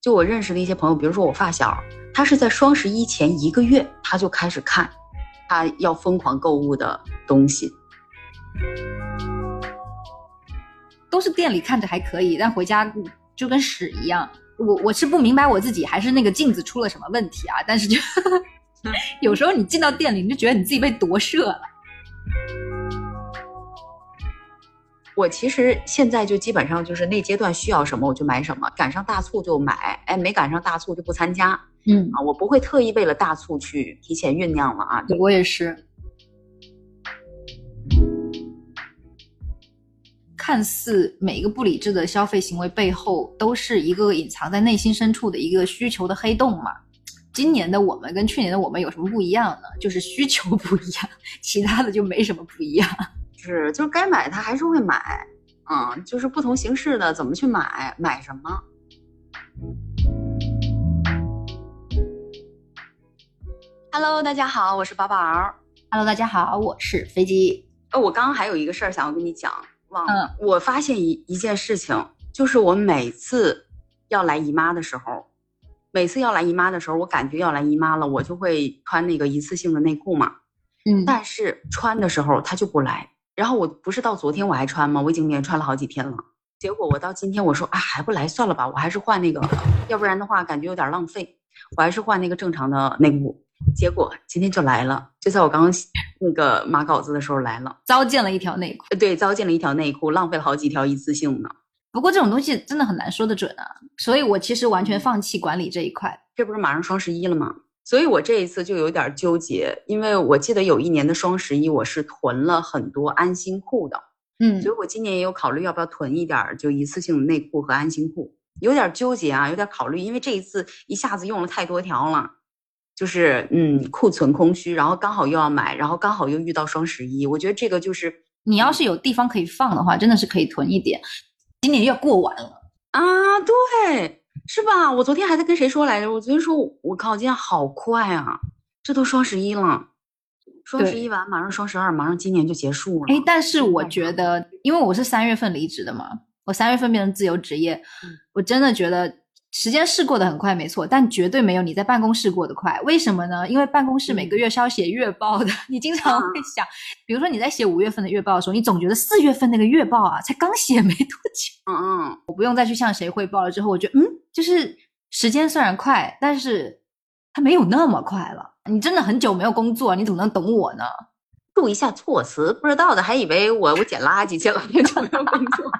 就我认识的一些朋友，比如说我发小，他是在双十一前一个月他就开始看，他要疯狂购物的东西。都是店里看着还可以，但回家就跟屎一样。我我是不明白我自己还是那个镜子出了什么问题啊？但是就 有时候你进到店里，你就觉得你自己被夺舍了。我其实现在就基本上就是那阶段需要什么我就买什么，赶上大促就买，哎，没赶上大促就不参加。嗯啊，我不会特意为了大促去提前酝酿了啊。我也是。看似每一个不理智的消费行为背后，都是一个隐藏在内心深处的一个需求的黑洞嘛。今年的我们跟去年的我们有什么不一样呢？就是需求不一样，其他的就没什么不一样。是，就是该买他还是会买，嗯，就是不同形式的怎么去买，买什么。Hello，大家好，我是宝宝。Hello，大家好，我是飞机。呃，我刚刚还有一个事儿想要跟你讲，忘了。嗯，我发现一一件事情，就是我每次要来姨妈的时候，每次要来姨妈的时候，我感觉要来姨妈了，我就会穿那个一次性的内裤嘛。嗯，但是穿的时候它就不来。然后我不是到昨天我还穿吗？我已经连穿了好几天了。结果我到今天我说啊还不来算了吧，我还是换那个，要不然的话感觉有点浪费。我还是换那个正常的内裤。结果今天就来了，就在我刚刚那个码稿子的时候来了，糟践了一条内裤。对，糟践了一条内裤，浪费了好几条一次性的。不过这种东西真的很难说得准啊，所以我其实完全放弃管理这一块。这不是马上双十一了吗？所以我这一次就有点纠结，因为我记得有一年的双十一，我是囤了很多安心裤的，嗯所以我今年也有考虑要不要囤一点儿，就一次性的内裤和安心裤，有点纠结啊，有点考虑，因为这一次一下子用了太多条了，就是嗯库存空虚，然后刚好又要买，然后刚好又遇到双十一，我觉得这个就是你要是有地方可以放的话，真的是可以囤一点。今年又要过完了，啊，对，是吧？我昨天还在跟谁说来着？我昨天说，我靠，今天好快啊！这都双十一了，双十一完马上双十二，马上今年就结束了。哎，但是我觉得，因为我是三月份离职的嘛，我三月份变成自由职业，嗯我真的觉得时间是过得很快，没错，但绝对没有你在办公室过得快。为什么呢？因为办公室每个月是要写月报的，你经常会想，比如说你在写五月份的月报的时候，你总觉得四月份那个月报啊，才刚写没多久，嗯嗯，我不用再去向谁汇报了。之后，我觉得，嗯，就是时间虽然快，但是它没有那么快了。你真的很久没有工作，你怎么能懂我呢？注意一下措辞，不知道的还以为我我捡垃圾去了，很久没有工作，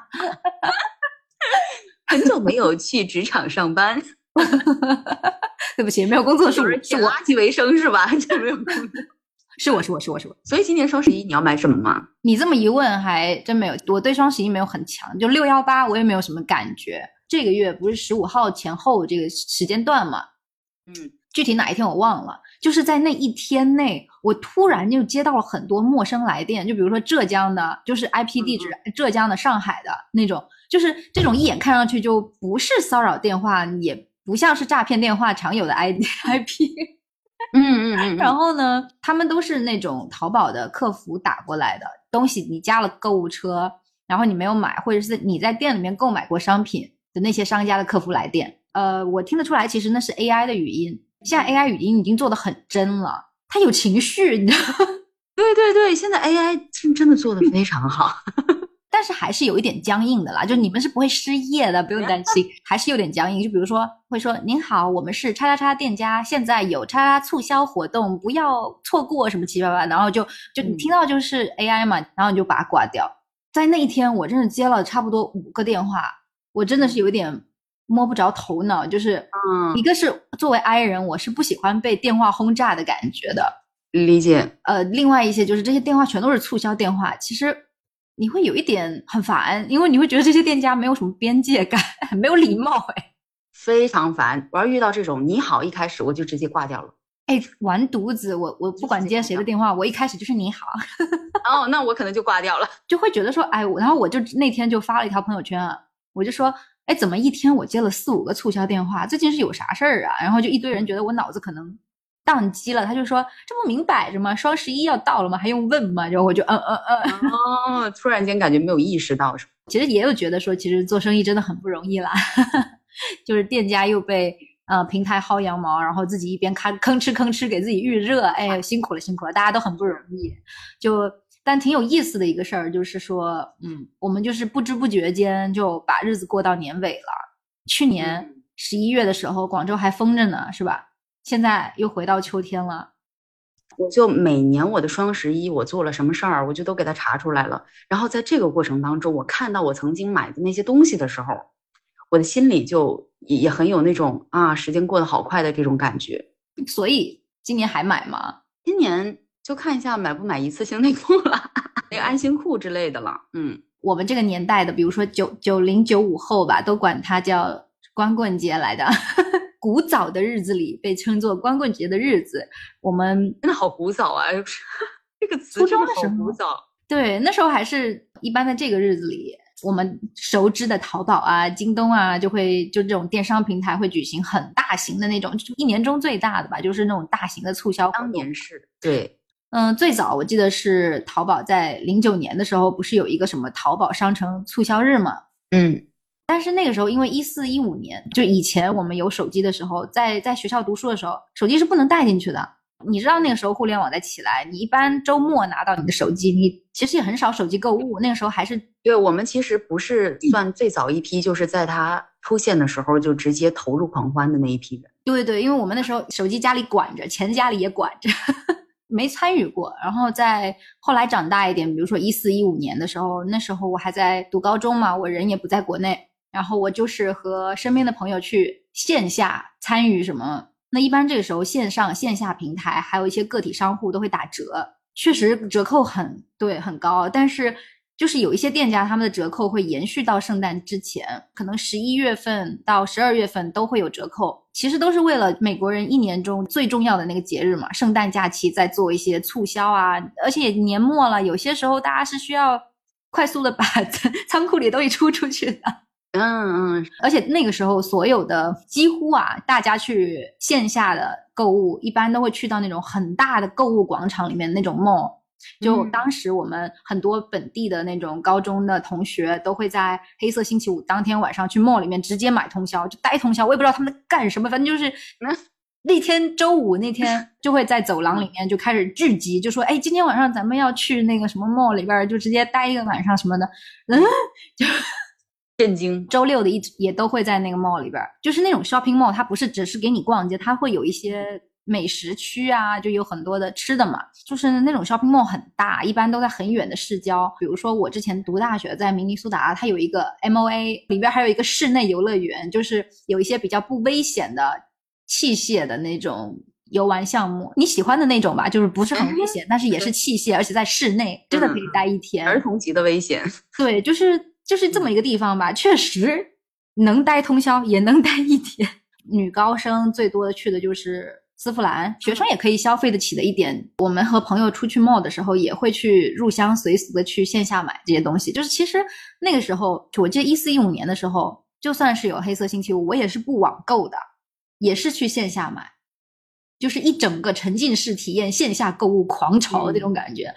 很久没有去职场上班，对不起，没有工作是我是垃圾为生是吧？这没有工作。是我是我是我是我。所以今年双十一你要买什么吗？你这么一问，还真没有。我对双十一没有很强，就六幺八我也没有什么感觉。这个月不是十五号前后这个时间段嘛？嗯，具体哪一天我忘了。就是在那一天内，我突然就接到了很多陌生来电，就比如说浙江的，就是 IP 地址浙江的、上海的那种，就是这种一眼看上去就不是骚扰电话，也不像是诈骗电话常有的 I IP。嗯嗯嗯，然后呢，他们都是那种淘宝的客服打过来的东西，你加了购物车，然后你没有买，或者是你在店里面购买过商品的那些商家的客服来电，呃，我听得出来，其实那是 AI 的语音。现在 AI 语音已经做的很真了，它有情绪，你知道吗？对对对，现在 AI 真真的做的非常好。但是还是有一点僵硬的啦，就你们是不会失业的，不用担心，还是有点僵硬。就比如说会说您好，我们是叉叉叉店家，现在有叉叉促销活动，不要错过什么七七八八，然后就就你听到就是 AI 嘛，然后你就把它挂掉。在那一天，我真的接了差不多五个电话，我真的是有一点摸不着头脑，就是嗯一个是作为 I 人，我是不喜欢被电话轰炸的感觉的，理解。呃，另外一些就是这些电话全都是促销电话，其实你会有一点很烦，因为你会觉得这些店家没有什么边界感，没有礼貌。哎非常烦，我要遇到这种你好，一开始我就直接挂掉了。哎，完犊子！我我不管接谁的电话，我一开始就是你好，哦，那我可能就挂掉了。就会觉得说，哎，我然后我就那天就发了一条朋友圈啊，我就说，哎，怎么一天我接了四五个促销电话，最近是有啥事儿啊？然后就一堆人觉得我脑子可能宕机了，他就说这不明摆着吗？双十一要到了吗？还用问吗？然后我就嗯嗯嗯，哦，突然间感觉没有意识到？其实也有觉得说，其实做生意真的很不容易啦，就是店家又被呃平台薅羊毛，然后自己一边看吭哧吭哧给自己预热，哎，辛苦了辛苦了，大家都很不容易。就但挺有意思的一个事儿，就是说，嗯，我们就是不知不觉间就把日子过到年尾了。去年十一月的时候，广州还封着呢，是吧？现在又回到秋天了。我就每年我的双十一，我做了什么事儿，我就都给他查出来了。然后在这个过程当中，我看到我曾经买的那些东西的时候，我的心里就也很有那种啊，时间过得好快的这种感觉。所以今年还买吗？今年就看一下买不买一次性内裤了，那个安心裤之类的了。嗯，我们这个年代的，比如说九九零九五后吧，都管它叫光棍节来的。古早的日子里被称作光棍节的日子，我们真的好古早啊！这个词真的好古早。对，那时候还是一般在这个日子里，我们熟知的淘宝啊、京东啊，就会就这种电商平台会举行很大型的那种，一年中最大的吧，就是那种大型的促销。当年是对，嗯，最早我记得是淘宝在零九年的时候，不是有一个什么淘宝商城促销日嘛？嗯。但是那个时候，因为一四一五年，就以前我们有手机的时候，在在学校读书的时候，手机是不能带进去的。你知道那个时候互联网在起来，你一般周末拿到你的手机，你其实也很少手机购物。那个时候还是对我们其实不是算最早一批，就是在它出现的时候就直接投入狂欢的那一批人。对对，因为我们那时候手机家里管着，钱家里也管着，没参与过。然后在后来长大一点，比如说一四一五年的时候，那时候我还在读高中嘛，我人也不在国内。然后我就是和身边的朋友去线下参与什么，那一般这个时候线上线下平台还有一些个体商户都会打折，确实折扣很对很高，但是就是有一些店家他们的折扣会延续到圣诞之前，可能十一月份到十二月份都会有折扣，其实都是为了美国人一年中最重要的那个节日嘛，圣诞假期在做一些促销啊，而且年末了，有些时候大家是需要快速的把 仓库里东西出出去的。嗯嗯，而且那个时候，所有的几乎啊，大家去线下的购物，一般都会去到那种很大的购物广场里面那种 mall。就当时我们很多本地的那种高中的同学，都会在黑色星期五当天晚上去 mall 里面直接买通宵，就待通宵。我也不知道他们在干什么，反正就是那天周五那天 就会在走廊里面就开始聚集，就说：“哎，今天晚上咱们要去那个什么 mall 里边，就直接待一个晚上什么的。”嗯，就。震惊！周六的一也都会在那个 mall 里边，就是那种 shopping mall，它不是只是给你逛街，它会有一些美食区啊，就有很多的吃的嘛。就是那种 shopping mall 很大，一般都在很远的市郊。比如说我之前读大学在明尼苏达，它有一个 MOA，里边还有一个室内游乐园，就是有一些比较不危险的器械的那种游玩项目，你喜欢的那种吧，就是不是很危险，但是也是器械，而且在室内，真的可以待一天。儿童级的危险。对，就是。就是这么一个地方吧，确实能待通宵，也能待一天。女高生最多的去的就是丝芙兰，学生也可以消费得起的一点。我们和朋友出去 mall 的时候，也会去入乡随俗的去线下买这些东西。就是其实那个时候，我记得一四一五年的时候，就算是有黑色星期五，我也是不网购的，也是去线下买，就是一整个沉浸式体验线下购物狂潮那种感觉。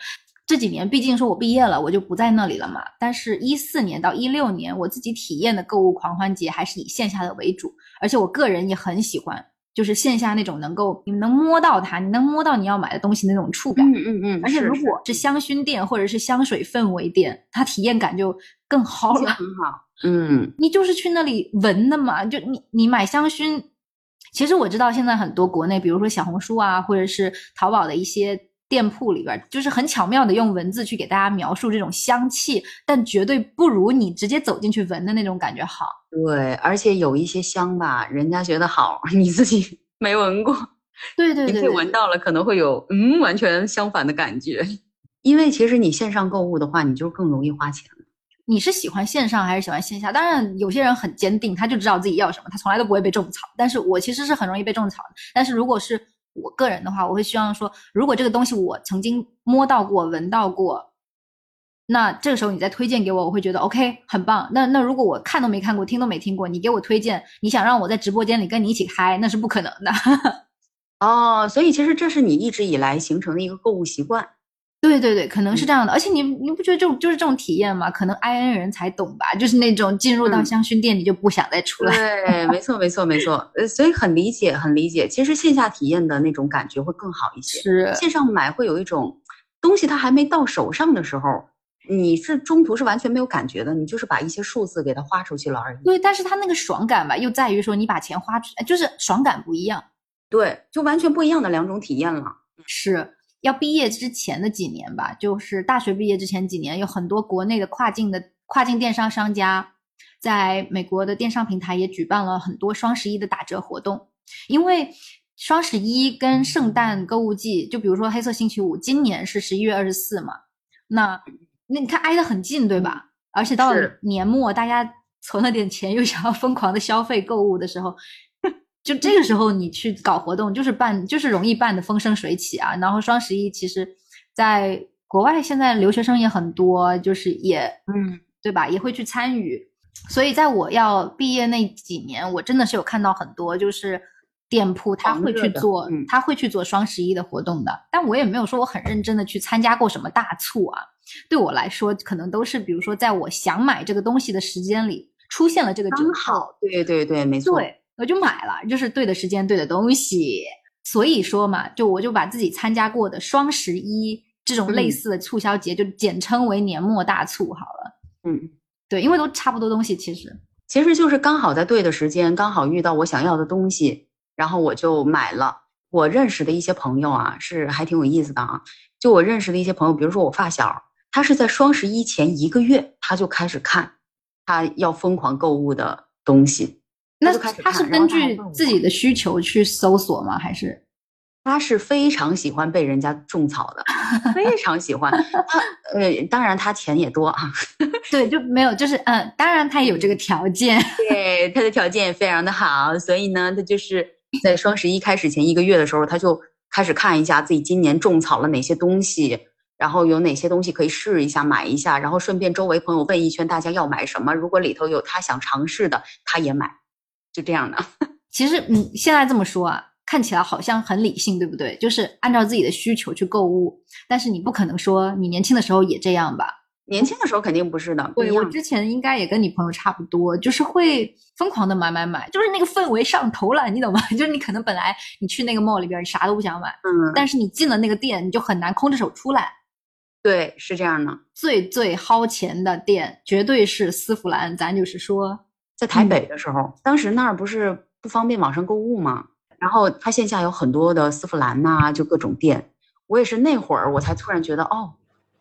这几年毕竟说我毕业了，我就不在那里了嘛。但是，一四年到一六年，我自己体验的购物狂欢节还是以线下的为主，而且我个人也很喜欢，就是线下那种能够你能摸到它，你能摸到你要买的东西那种触感。嗯嗯嗯。而且，如果是香薰店或者是香水氛围店，它体验感就更好了。很好。嗯。你就是去那里闻的嘛？就你你买香薰，其实我知道现在很多国内，比如说小红书啊，或者是淘宝的一些。店铺里边就是很巧妙的用文字去给大家描述这种香气，但绝对不如你直接走进去闻的那种感觉好。对，而且有一些香吧，人家觉得好，你自己 没闻过。对对对，你自己闻到了可能会有嗯完全相反的感觉。因为其实你线上购物的话，你就更容易花钱。你是喜欢线上还是喜欢线下？当然，有些人很坚定，他就知道自己要什么，他从来都不会被种草。但是我其实是很容易被种草的。但是如果是我个人的话，我会希望说，如果这个东西我曾经摸到过、闻到过，那这个时候你再推荐给我，我会觉得 OK，很棒。那那如果我看都没看过、听都没听过，你给我推荐，你想让我在直播间里跟你一起嗨，那是不可能的。哦，所以其实这是你一直以来形成的一个购物习惯。对对对，可能是嗯这样的。而且你你不觉得就就是这种体验吗？可能 I N 人才懂吧，就是那种进入到嗯香薰店你就不想再出来。对，没错，没错，没错。呃，所以很理解，很理解。其实线下体验的那种感觉会更好一些。是，线上买会有一种东西它还没到手上的时候，你是中途是完全没有感觉的，你就是把一些数字给它花出去了而已。对，但是它那个爽感吧，又在于说你把钱花出，哎就是爽感不一样。对，就完全不一样的两种体验了。是要毕业之前的几年吧，就是大学毕业之前几年，有很多国内的跨境的跨境电商商家，在美国的电商平台也举办了很多双十一的打折活动。因为双十一跟圣诞购物季，就比如说黑色星期五，今年是十一月二十四嘛，那那你看挨得很近，对吧？而且到了年末，大家存了点钱，又想要疯狂的消费购物的时候，就这个时候你去搞活动，就是办，就是容易办的风生水起啊。然后双十一其实在国外现在留学生也很多，就是也嗯，对吧，也会去参与。所以在我要毕业那几年，我真的是有看到很多就是店铺他会去做，嗯他会去做双十一的活动的。但我也没有说我很认真的去参加过什么大促啊。对我来说，可能都是比如说在我想买这个东西的时间里出现了这个折刚，好，对对对，没错。对，我就买了，就是对的时间对的东西。所以说嘛，就我就把自己参加过的双十一这种类嗯似的促销节，就简称为年末大促好了。嗯，对，因为都差不多东西，其实其实就是刚好在对的时间，刚好遇到我想要的东西，然后我就买了。我认识的一些朋友啊，是还挺有意思的啊。就我认识的一些朋友，比如说我发小，他是在双十一前一个月他就开始看，他要疯狂购物的东西。那他是根据自己的需求去搜索吗？还是他是非常喜欢被人家种草的，非 常喜欢。他呃，当然他钱也多啊，对，就没有，就是嗯，当然他也有这个条件，对，他的条件也非常的好，所以呢，他就是在双十一开始前一个月的时候，他就开始看一下自己今年种草了哪些东西，然后有哪些东西可以试一下买一下，然后顺便周围朋友问一圈大家要买什么，如果里头有他想尝试的，他也买，就这样的。其实嗯，现在这么说啊，看起来好像很理性，对不对？就是按照自己的需求去购物，但是你不可能说你年轻的时候也这样吧？年轻的时候肯定不是的。对我之前应该也跟你朋友差不多，就是会疯狂的买买买，就是那个氛围上头了，你懂吗？就是你可能本来你去那个 mall 里边，你啥都不想买，嗯，但是你进了那个店，你就很难空着手出来。对，是这样的。最最薅钱的店绝对是丝芙兰，咱就是说，在台北的时候，当时那儿不是不方便网上购物嘛，然后它线下有很多的丝芙兰呐、就各种店。我也是那会儿我才突然觉得，哦，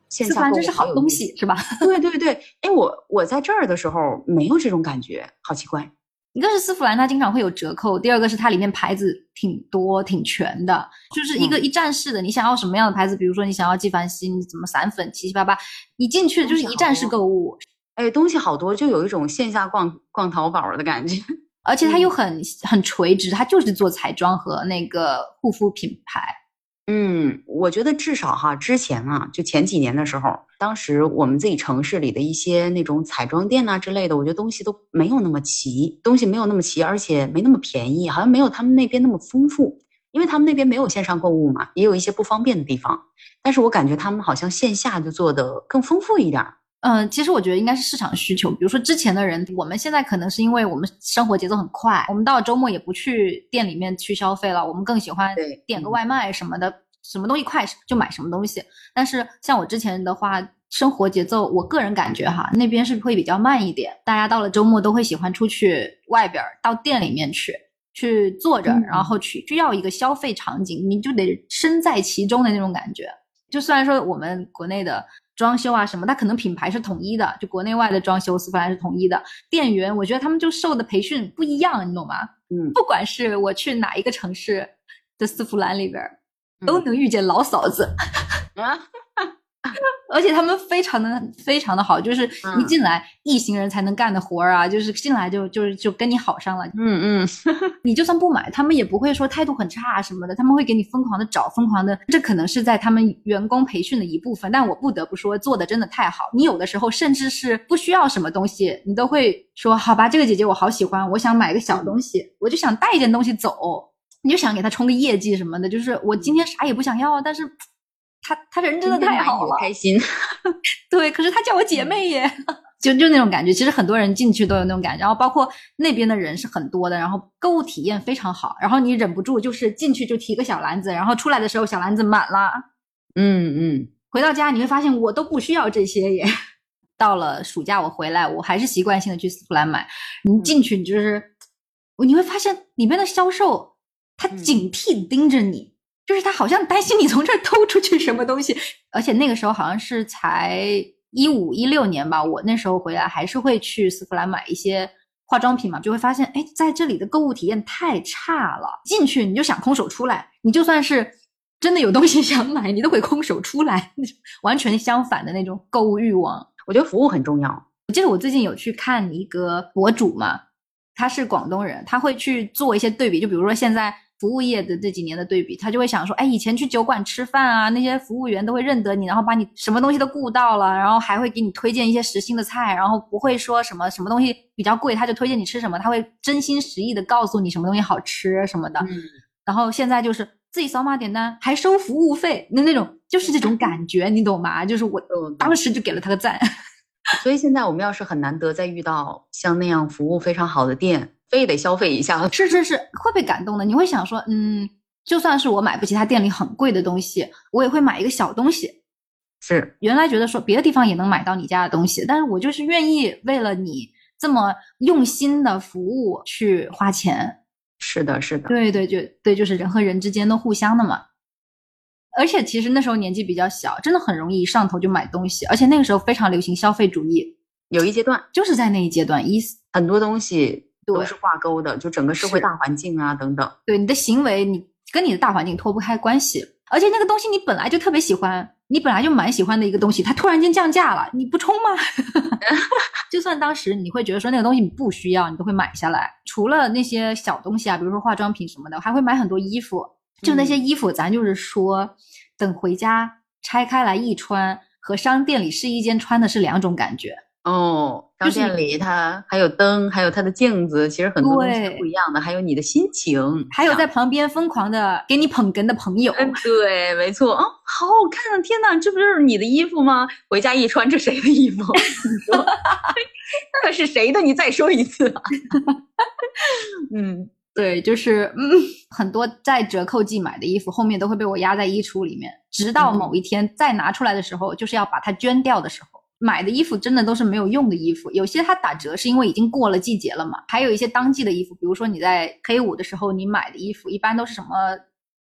线下购物兰真是好东西，是吧？对对对，哎，我我在这儿的时候没有这种感觉，好奇怪。一个是丝芙兰，它经常会有折扣；第二个是它里面牌子挺多、挺全的，就是一个一站式的。你想要什么样的牌子？比如说你想要纪梵希，你怎么散粉七七八八，你进去就是一站式购物，哎，东西好多，就有一种线下逛逛淘宝的感觉。而且它又很很垂直，它就是做彩妆和那个护肤品牌。嗯，我觉得至少哈，之前啊，就前几年的时候，当时我们自己城市里的一些那种彩妆店呐、之类的，我觉得东西都没有那么齐，东西没有那么齐，而且没那么便宜，好像没有他们那边那么丰富，因为他们那边没有线上购物嘛，也有一些不方便的地方。但是我感觉他们好像线下就做的更丰富一点儿。嗯，其实我觉得应该是市场需求。比如说之前的人，我们现在可能是因为我们生活节奏很快，我们到了周末也不去店里面去消费了，我们更喜欢点个外卖什么的，什么东西快就买什么东西。但是像我之前的话，生活节奏，我个人感觉哈，那边是会比较慢一点。大家到了周末都会喜欢出去外边儿，到店里面去。去坐着，嗯然后去就要一个消费场景，你就得身在其中的那种感觉。就虽然说我们国内的装修啊什么，它可能品牌是统一的，就国内外的装修丝芙兰是统一的，店员我觉得他们就受的培训不一样，你懂吗？嗯，不管是我去哪一个城市的丝芙兰里边儿，都嗯能遇见老嫂子，啊，而且他们非常的非常的好，就是一嗯进来一行人才能干的活儿啊，就是进来就就是就跟你好上了，嗯嗯，你就算不买，他们也不会说态度很差什么的，他们会给你疯狂的找，疯狂的，这可能是在他们员工培训的一部分。但我不得不说，做的真的太好。你有的时候甚至是不需要什么东西，你都会说好吧，这个姐姐我好喜欢，我想买个小东西，我就想带一件东西走。你就想给他冲个业绩什么的。就是我今天啥也不想要，但是他他人真的太好了，开心。对，可是他叫我姐妹耶，就就那种感觉。其实很多人进去都有那种感觉，然后包括那边的人是很多的，然后购物体验非常好，然后你忍不住就是进去就提个小篮子，然后出来的时候小篮子满了。嗯嗯，回到家你会发现我都不需要这些耶。到了暑假我回来，我还是习惯性的去丝芙兰买。你进去你就是，你会发现里面的销售他警惕盯着你，就是他好像担心你从这儿偷出去什么东西。而且那个时候好像是才一五一六年吧，我那时候回来还是会去丝芙兰买一些化妆品嘛，就会发现哎，在这里的购物体验太差了。进去你就想空手出来，你就算是真的有东西 想买，你都会空手出来，完全相反的那种购物欲望。我觉得服务很重要。我记得我最近有去看一个博主嘛，他是广东人，他会去做一些对比，就比如说现在服务业的这几年的对比，他就会想说，哎，以前去酒馆吃饭啊，那些服务员都会认得你，然后把你什么东西都顾到了，然后还会给你推荐一些时兴的菜，然后不会说什么什么东西比较贵，他就推荐你吃什么，他会真心实意的告诉你什么东西好吃什么的。然后现在就是自己扫码点单还收服务费，那那种就是这种感觉，你懂吗？就是我当时就给了他个赞。所以现在我们要是很难得再遇到像那样服务非常好的店，非得消费一下。是是是，会被感动的。你会想说，嗯，就算是我买不起他店里很贵的东西，我也会买一个小东西。是，原来觉得说别的地方也能买到你家的东西，但是我就是愿意为了你这么用心的服务去花钱。是的，是的，对对，就对，就是人和人之间都互相的嘛。而且其实那时候年纪比较小，真的很容易一上头就买东西。而且那个时候非常流行消费主义，有一阶段就是在那一阶段，一很多东西都是挂钩的，就整个社会大环境啊等等。对你的行为，你跟你的大环境脱不开关系。而且那个东西你本来就特别喜欢，你本来就蛮喜欢的一个东西，它突然间降价了，你不冲吗？就算当时你会觉得说那个东西你不需要，你都会买下来。除了那些小东西啊，比如说化妆品什么的，还会买很多衣服。就那些衣服，咱就是说，等回家拆开来一穿，和商店里试衣间穿的是两种感觉哦。商店里它还有灯，还有它的镜子，其实很多东西不一样的。还有你的心情，还有在旁边疯狂的给你捧哏的朋友。对，没错啊，好好看啊！天哪，这不就是你的衣服吗？回家一穿，这谁的衣服？你说，那是谁的？你再说一次。嗯。对，就是嗯，很多在折扣季买的衣服，后面都会被我压在衣橱里面，直到某一天再拿出来的时候，就是要把它捐掉的时候。买的衣服真的都是没有用的衣服，有些它打折是因为已经过了季节了嘛，还有一些当季的衣服，比如说你在黑五的时候你买的衣服，一般都是什么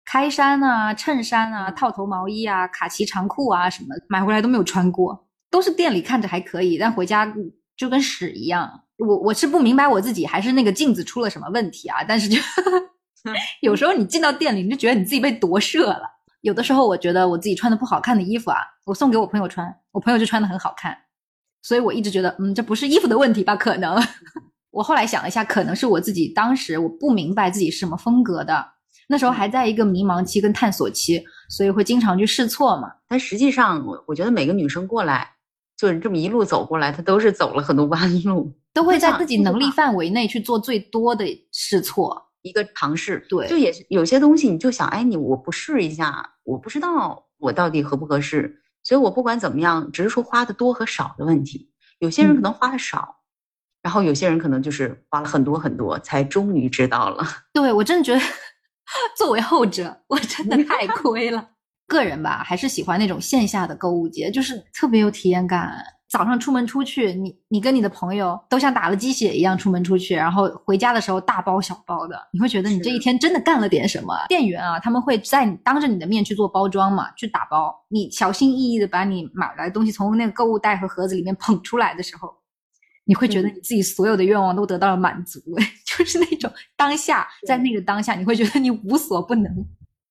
开衫啊、衬衫啊、套头毛衣啊、卡其长裤啊什么，买回来都没有穿过，都是店里看着还可以，但回家就跟屎一样。我我是不明白我自己还是那个镜子出了什么问题啊？但是就 有时候你进到店里，你就觉得你自己被夺舍了。有的时候我觉得我自己穿的不好看的衣服啊，我送给我朋友穿，我朋友就穿的很好看。所以我一直觉得，嗯，这不是衣服的问题吧？可能。我后来想了一下，可能是我自己当时我不明白自己是什么风格的，那时候还在一个迷茫期跟探索期，所以会经常去试错嘛。但实际上，我我觉得每个女生过来，就是这么一路走过来，他都是走了很多弯路。都会在自己能力范围内去做最多的试错，一个尝试。对，就也是有些东西，你就想，哎，你我不试一下，我不知道我到底合不合适。所以我不管怎么样，只是说花的多和少的问题。有些人可能花的少，然后有些人可能就是花了很多很多，才终于知道了。对我真的觉得，作为后者，我真的太亏了。个人吧，还是喜欢那种线下的购物节，就是特别有体验感。早上出门出去，你你跟你的朋友都像打了鸡血一样出门出去，然后回家的时候大包小包的，你会觉得你这一天真的干了点什么。店员啊，他们会在你当着你的面去做包装嘛，去打包。你小心翼翼的把你买来的东西从那个购物袋和盒子里面捧出来的时候，你会觉得你自己所有的愿望都得到了满足，就是那种当下在那个当下，你会觉得你无所不能。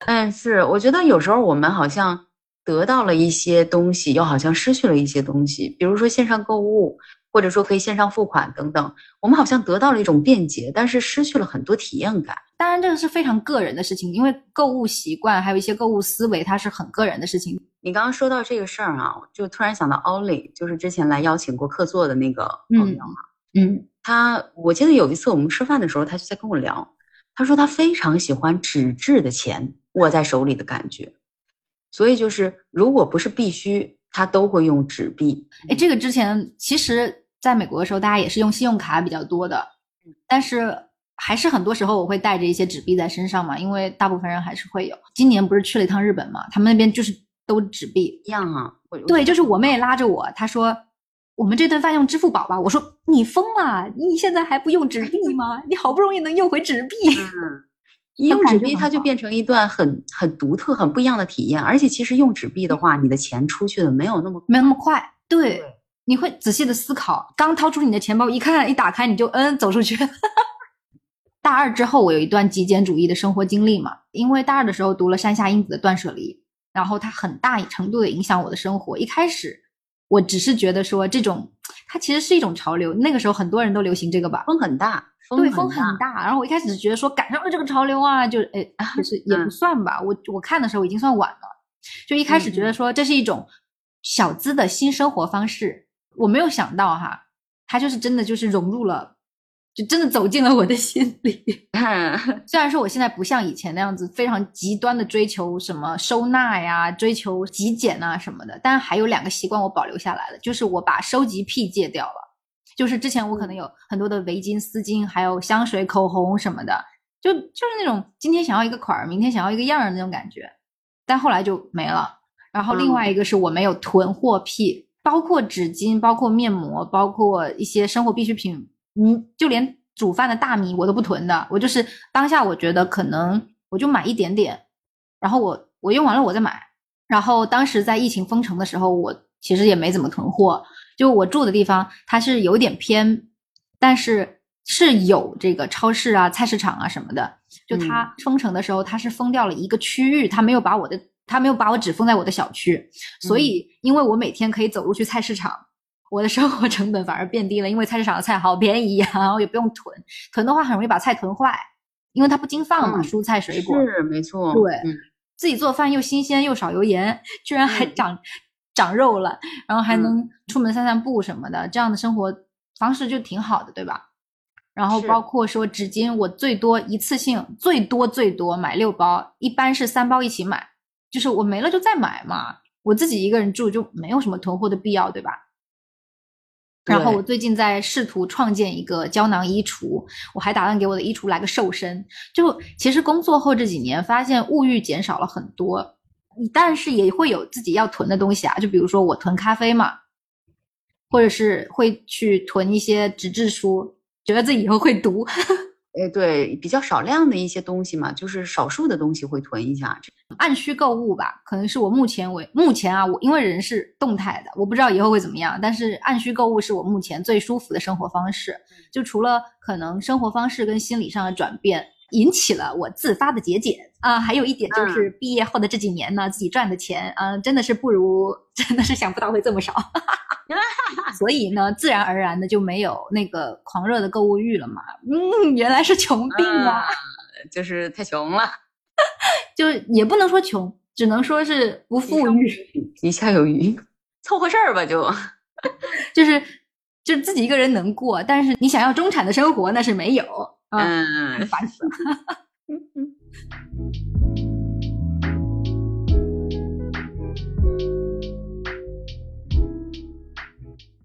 嗯，是，我觉得有时候我们好像。得到了一些东西，又好像失去了一些东西，比如说线上购物，或者说可以线上付款等等，我们好像得到了一种便捷，但是失去了很多体验感。当然，这个是非常个人的事情，因为购物习惯还有一些购物思维，它是很个人的事情。你刚刚说到这个事儿啊，就突然想到 Ollie，，就是之前来邀请过客座的那个朋友嘛。嗯，他我记得有一次我们吃饭的时候，他就在跟我聊，他说他非常喜欢纸质的钱握在手里的感觉，所以就是如果不是必须，他都会用纸币。哎，这个之前其实在美国的时候，大家也是用信用卡比较多的，但是还是很多时候我会带着一些纸币在身上嘛，因为大部分人还是会有。今年不是去了一趟日本嘛，他们那边就是都纸币一样啊。对，就是我妹拉着我，她说。我们这顿饭用支付宝吧？我说你疯了！你现在还不用纸币吗？你好不容易能用回纸币，用纸币它就变成一段很很独特、很不一样的体验。而且其实用纸币的话，你的钱出去的没有那么没有那么快。对，你会仔细的思考。刚掏出你的钱包，一看一打开，你就嗯走出去。大二之后，我有一段极简主义的生活经历嘛，因为大二的时候读了山下英子的《断舍离》，然后它很大程度的影响我的生活。一开始。我只是觉得说这种，它其实是一种潮流。那个时候很多人都流行这个吧，风很大，对，风很大。然后我一开始是觉得说赶上了这个潮流啊，就哎，就是也不算吧。我我看的时候已经算晚了，就一开始觉得说这是一种小资的新生活方式。我没有想到哈，它就是真的就是融入了。就真的走进了我的心里。虽然说我现在不像以前那样子非常极端的追求什么收纳呀、追求极简啊什么的，但是还有两个习惯我保留下来了，就是我把收集癖戒掉了。就是之前我可能有很多的围巾、丝巾，还有香水、口红什么的，就就是那种今天想要一个款儿，明天想要一个样儿的那种感觉，但后来就没了。然后另外一个是我没有囤货癖，包括纸巾、包括面膜、包括一些生活必需品。嗯，就连煮饭的大米我都不囤的，我就是当下我觉得可能我就买一点点，然后我我用完了我再买。然后当时在疫情封城的时候，我其实也没怎么囤货。就我住的地方，它是有点偏，但是是有这个超市啊、菜市场啊什么的。就它封城的时候，它是封掉了一个区域，它没有把我的，它没有把我只封在我的小区。所以，因为我每天可以走路去菜市场。我的生活成本反而变低了，因为菜市场的菜好便宜呀，然后也不用囤，囤的话很容易把菜囤坏，因为它不经放嘛，蔬菜水果是没错，对，自己做饭又新鲜又少油盐，居然还长长肉了，然后还能出门散散步什么的，这样的生活方式就挺好的，对吧？然后包括说纸巾，我最多一次性最多最多买六包，一般是三包一起买，就是我没了就再买嘛，我自己一个人住就没有什么囤货的必要，对吧？然后我最近在试图创建一个胶囊衣橱，我还打算给我的衣橱来个瘦身。就其实工作后这几年，发现物欲减少了很多，但是也会有自己要囤的东西啊。就比如说我囤咖啡嘛，或者是会去囤一些纸质书，觉得自己以后会读。哎，对，比较少量的一些东西嘛，就是少数的东西会囤一下，按需购物吧，可能是我目前为目前啊，我因为人是动态的，我不知道以后会怎么样，但是按需购物是我目前最舒服的生活方式。就除了可能生活方式跟心理上的转变引起了我自发的节俭啊，还有一点就是毕业后的这几年呢，自己赚的钱啊，真的是不如，真的是想不到会这么少。所以呢，自然而然的就没有那个狂热的购物欲了嘛。嗯，原来是穷病啊，就是太穷了，就也不能说穷，只能说是不富裕，一下有余，凑合事儿吧，就。就是就自己一个人能过，但是你想要中产的生活那是没有，嗯，烦死了。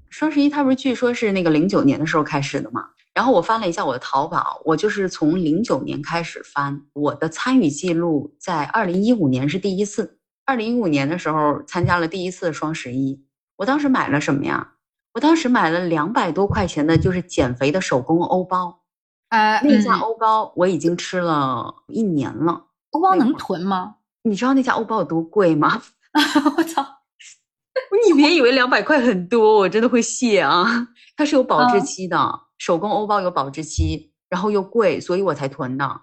双十一它不是据说是那个零九年的时候开始的嘛？然后我翻了一下我的淘宝，我就是从零九年开始翻，我的参与记录在二零一五年是第一次。二零一五年的时候参加了第一次双十一，我当时买了什么呀？我当时买了两百多块钱的，就是减肥的手工欧包。呃，那家欧包我已经吃了一年了。欧包能囤吗？你知道那家欧包有多贵吗？我操！你别以为两百块很多，我真的会谢啊！它是有保质期的，手工欧包有保质期，然后又贵，所以我才囤的。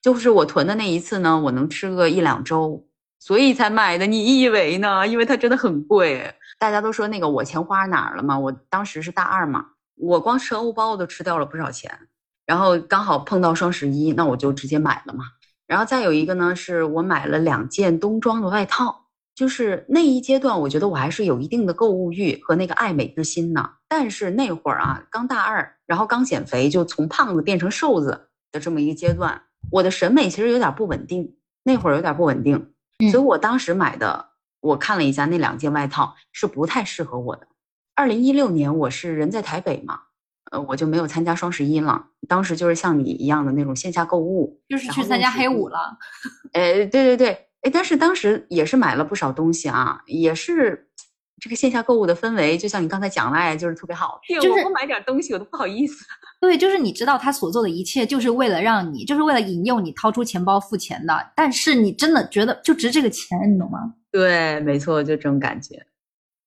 就是我囤的那一次呢，我能吃个一两周，所以才买的。你以为呢？因为它真的很贵。大家都说那个我钱花哪儿了嘛？我当时是大二嘛，我光吃欧包我都吃掉了不少钱。然后刚好碰到双十一，那我就直接买了嘛。然后再有一个呢，是我买了两件冬装的外套。就是那一阶段，我觉得我还是有一定的购物欲和那个爱美之心呢。但是那会儿啊，刚大二，然后刚减肥，就从胖子变成瘦子的这么一个阶段，我的审美其实有点不稳定，那会儿有点不稳定，嗯所以我当时买的，我看了一下那两件外套是不太适合我的。二零一六年我是人在台北嘛，呃，我就没有参加双十一了。当时就是像你一样的那种线下购物，就是去参加黑五了。哎，对对对，哎，但是当时也是买了不少东西啊，也是这个线下购物的氛围，就像你刚才讲的，哎，就是特别好。就是我不买点东西，我都不好意思。对，就是你知道他所做的一切，就是为了让你，就是为了引诱你掏出钱包付钱的。但是你真的觉得就值这个钱，你懂吗？对，没错，就这种感觉。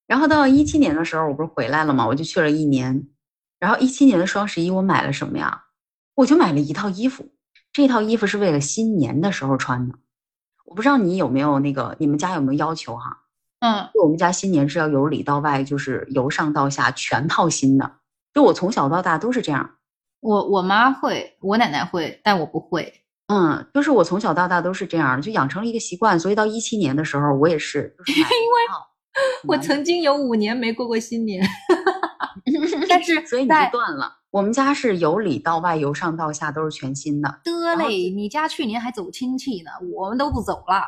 然后到一七年的时候，我不是回来了嘛，我就去了一年。然后一七年的双十一，我买了什么呀？我就买了一套衣服。这套衣服是为了新年的时候穿的。我不知道你有没有那个，你们家有没有要求哈？嗯，就我们家新年是要由里到外，就是由上到下全套新的。就我从小到大都是这样。我我妈会，我奶奶会，但我不会。嗯，就是我从小到大都是这样，就养成了一个习惯。所以到一七年的时候，我也是，就是买了一套 我曾经有五年没过过新年，但是所以你就断了。我们家是由里到外，由上到下都是全新的。得嘞，你家去年还走亲戚呢，我们都不走了。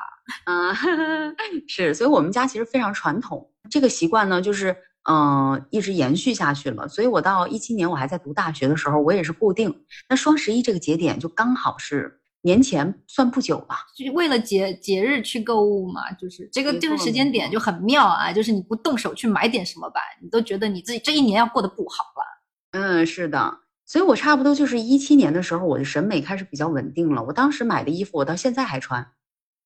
嗯，是，所以我们家其实非常传统。这个习惯呢，就是嗯、呃一直延续下去了。所以我到一七年我还在读大学的时候，我也是固定。那双十一这个节点就刚好是年前，算不久吧。就是为了节节日去购物嘛，就是这个这个时间点就很妙啊，就是你不动手去买点什么吧，你都觉得你自己这一年要过得不好了。嗯，是的，所以我差不多就是一七年的时候，我的审美开始比较稳定了。我当时买的衣服，我到现在还穿。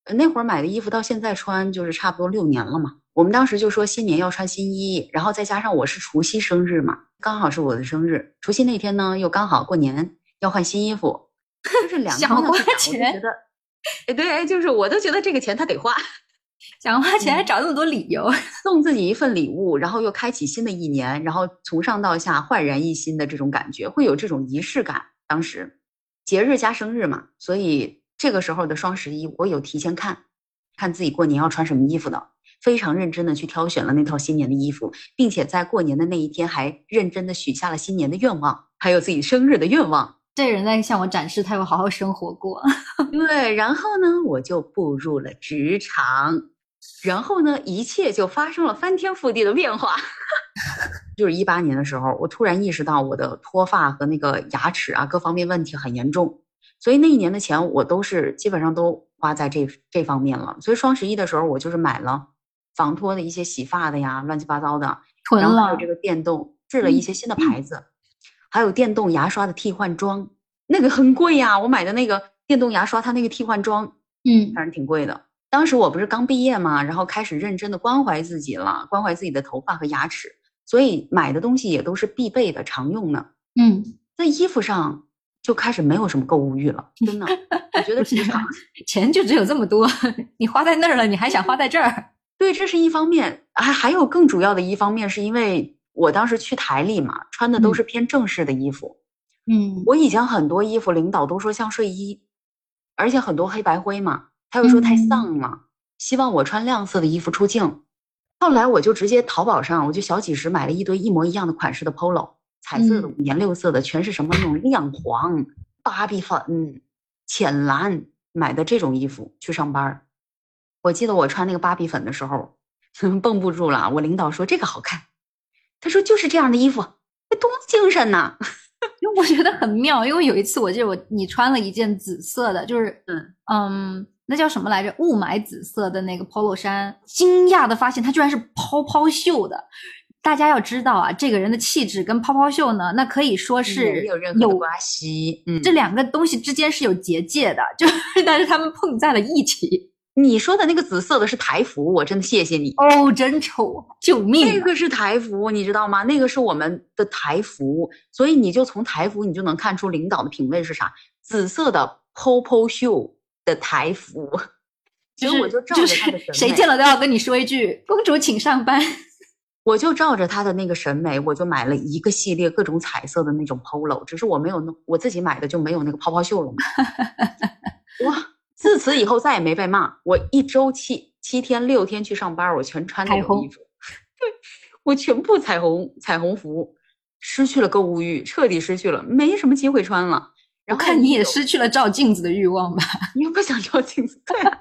呃那会儿买的衣服到现在穿，就是差不多六年了嘛。我们当时就说新年要穿新衣，然后再加上我是除夕生日嘛，刚好是我的生日。除夕那天呢，又刚好过年要换新衣服，就是两个想花钱觉得，哎，对，就是我都觉得这个钱他得花。想花钱还嗯找那么多理由，送自己一份礼物，然后又开启新的一年，然后从上到下焕然一新的这种感觉，会有这种仪式感。当时节日加生日嘛，所以这个时候的双十一，我有提前看，看自己过年要穿什么衣服的，非常认真的去挑选了那套新年的衣服，并且在过年的那一天还认真的许下了新年的愿望，还有自己生日的愿望。这人在向我展示他有好好生活过。对，然后呢，我就步入了职场，然后呢，一切就发生了翻天覆地的变化。就是一八年的时候，我突然意识到我的脱发和那个牙齿啊各方面问题很严重，所以那一年的钱我都是基本上都花在这这方面了。所以双十一的时候，我就是买了防脱的一些洗发的呀，乱七八糟的，囤了然后还有这个电动试了一些新的牌子，还有电动牙刷的替换装，那个很贵呀。我买的那个电动牙刷，它那个替换装嗯反正挺贵的。当时我不是刚毕业嘛，然后开始认真的关怀自己了，关怀自己的头发和牙齿，所以买的东西也都是必备的、常用的。嗯，在衣服上就开始没有什么购物欲了，真的，我觉得平常钱就只有这么多，你花在那儿了，你还想花在这儿？对，这是一方面，还还有更主要的一方面，是因为我当时去台里嘛，穿的都嗯是偏正式的衣服。嗯我以前很多衣服，领导都说像睡衣，而且很多黑白灰嘛，他又说太嗯丧了，希望我穿亮色的衣服出镜。后来我就直接淘宝上，我就小几十买了一堆一模一样的款式的 polo，彩色的、嗯五颜六色的，全是什么那种亮黄、芭比粉、浅蓝买的这种衣服去上班。我记得我穿那个芭比粉的时候，绷不住了。我领导说这个好看，他说就是这样的衣服，那多精神呐！因为我觉得很妙，因为有一次我记得我你穿了一件紫色的，就是嗯嗯，那叫什么来着？雾霾紫色的那个 polo 衫，惊讶的发现它居然是泡泡袖的。大家要知道啊，这个人的气质跟泡泡袖呢，那可以说是没有任何关系。嗯，这两个东西之间是有结界的，就是但是他们碰在了一起。你说的那个紫色的是台服，我真的谢谢你。哦，真丑，救命啊！那个是台服，你知道吗？那个是我们的台服，所以你就从台服你就能看出领导的品味是啥。紫色的 POPO 袖的台服，所以我就照着他的审美，谁见了都要跟你说一句“公主请上班我就照着他的那个审美，我就买了一个系列各种彩色的那种 polo，只是我没有弄，我自己买的就没有那个泡泡袖了嘛。哇！自此以后再也没被骂。我一周七七天六天去上班，我全穿那彩虹种衣服，对我全部彩虹彩虹服，失去了购物欲，彻底失去了，没什么机会穿了。然后我看你也失去了照镜子的欲望吧？你又不想照镜子，对、啊，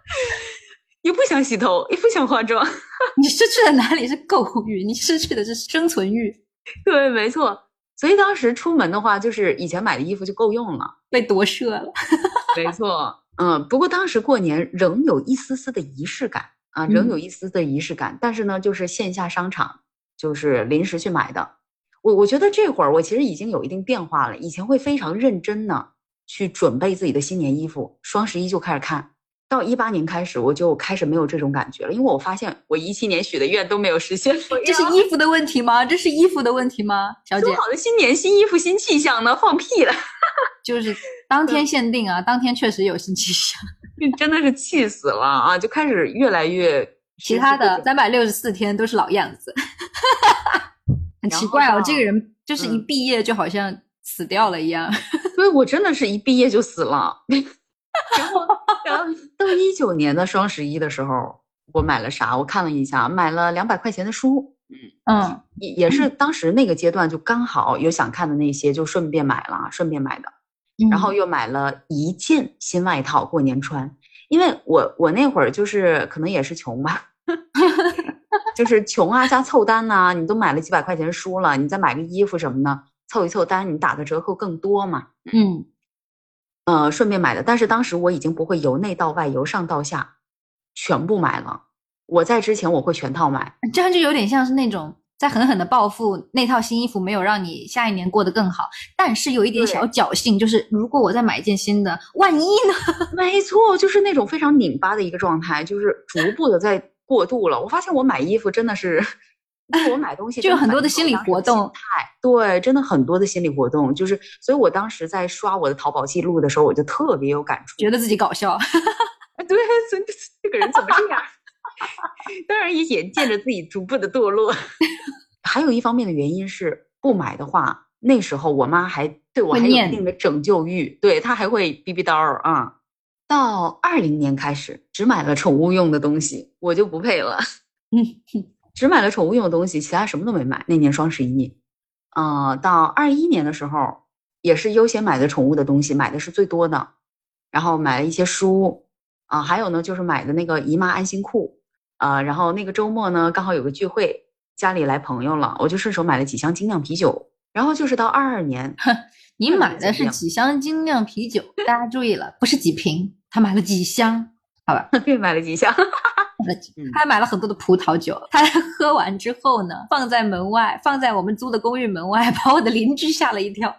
又不想洗头，又不想化妆，你失去的哪里是购物欲？你失去的是生存欲，对，没错。所以当时出门的话，就是以前买的衣服就够用了，被夺舍了。没错。嗯，不过当时过年仍有一丝丝的仪式感啊，仍有一丝的仪式感。但是呢，就是线下商场，就是临时去买的。我我觉得这会儿我其实已经有一定变化了，以前会非常认真的去准备自己的新年衣服，双十一就开始看。到一八年开始，我就开始没有这种感觉了，因为我发现我一七年许的愿都没有实现。这是衣服的问题吗？这是衣服的问题吗，小姐说？好的新年新衣服新气象呢？放屁了！就是当天限定啊，当天确实有新气象，真的是气死了啊！就开始越来越其他的三百六十四天都是老样子，很奇怪哦。这个人就是一毕业就好像死掉了一样。对，我真的是一毕业就死了。然后，然后到一九年的双十一的时候，我买了啥？我看了一下，买了两百块钱的书。嗯嗯，也也是当时那个阶段就刚好有想看的那些，就顺便买了，顺便买的。然后又买了一件新外套过年穿，因为我我那会儿就是可能也是穷吧，就是穷啊加凑单呐、你都买了几百块钱书了，你再买个衣服什么的，凑一凑单，你打的折扣更多嘛。嗯，呃，顺便买的，但是当时我已经不会由内到外、由上到下全部买了。我在之前我会全套买，这样就有点像是那种在狠狠的报复那套新衣服没有让你下一年过得更好，但是有一点小侥幸，就是如果我再买一件新的，万一呢？没错，就是那种非常拧巴的一个状态，就是逐步的在过渡了。我发现我买衣服真的是，我买东西就有很多的心理活动，态对，真的很多的心理活动，就是，所以我当时在刷我的淘宝记录的时候，我就特别有感触，觉得自己搞笑。对，真的这个人怎么这样？当然也眼见着自己逐步的堕落。还有一方面的原因是，不买的话，那时候我妈还对我还有一定的拯救欲，对她还会逼逼叨儿啊。到二零年开始，只买了宠物用的东西，我就不配了。嗯，只买了宠物用的东西，其他什么都没买。那年双十一，呃，到二一年的时候，也是优先买的宠物的东西，买的是最多的。然后买了一些书啊、还有呢就是买的那个姨妈安心裤啊、然后那个周末呢刚好有个聚会，家里来朋友了，我就顺手买了几箱精酿啤酒。然后就是到二二年，你买的是几箱精酿啤酒？大家注意了，不是几瓶，他买了几箱，好吧？对，买了几箱。买了几嗯他还买了很多的葡萄酒。他喝完之后呢，放在门外，放在我们租的公寓门外，把我的邻居吓了一跳。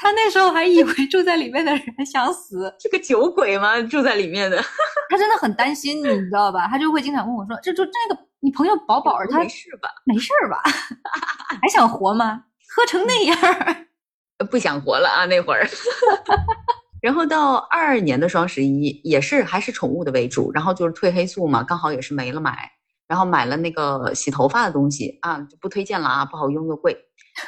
他那时候还以为住在里面的人想死，是个酒鬼吗？住在里面的，他真的很担心你，你知道吧？他就会经常问我说：“这就这个你朋友宝宝儿他没事吧？没事儿吧？还想活吗？喝成那样。不想活了啊，那会儿。然后到二二年的双十一也是还是宠物的为主，然后就是褪黑素嘛，刚好也是没了买，然后买了那个洗头发的东西啊，就不推荐了啊，不好用又贵。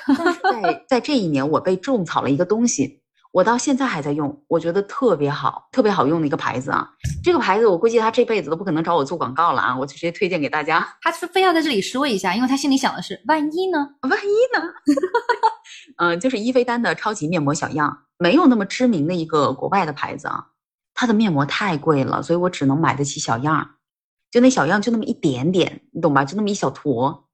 但是在 在这一年，我被种草了一个东西，我到现在还在用，我觉得特别好，特别好用的一个牌子啊。这个牌子我估计他这辈子都不可能找我做广告了啊，我就直接推荐给大家。他是非要在这里说一下，因为他心里想的是，万一呢？万一呢？嗯，就是伊菲丹的超级面膜小样，没有那么知名的一个国外的牌子啊。它的面膜太贵了，所以我只能买得起小样儿，就那小样就那么一点点，你懂吧？就那么一小坨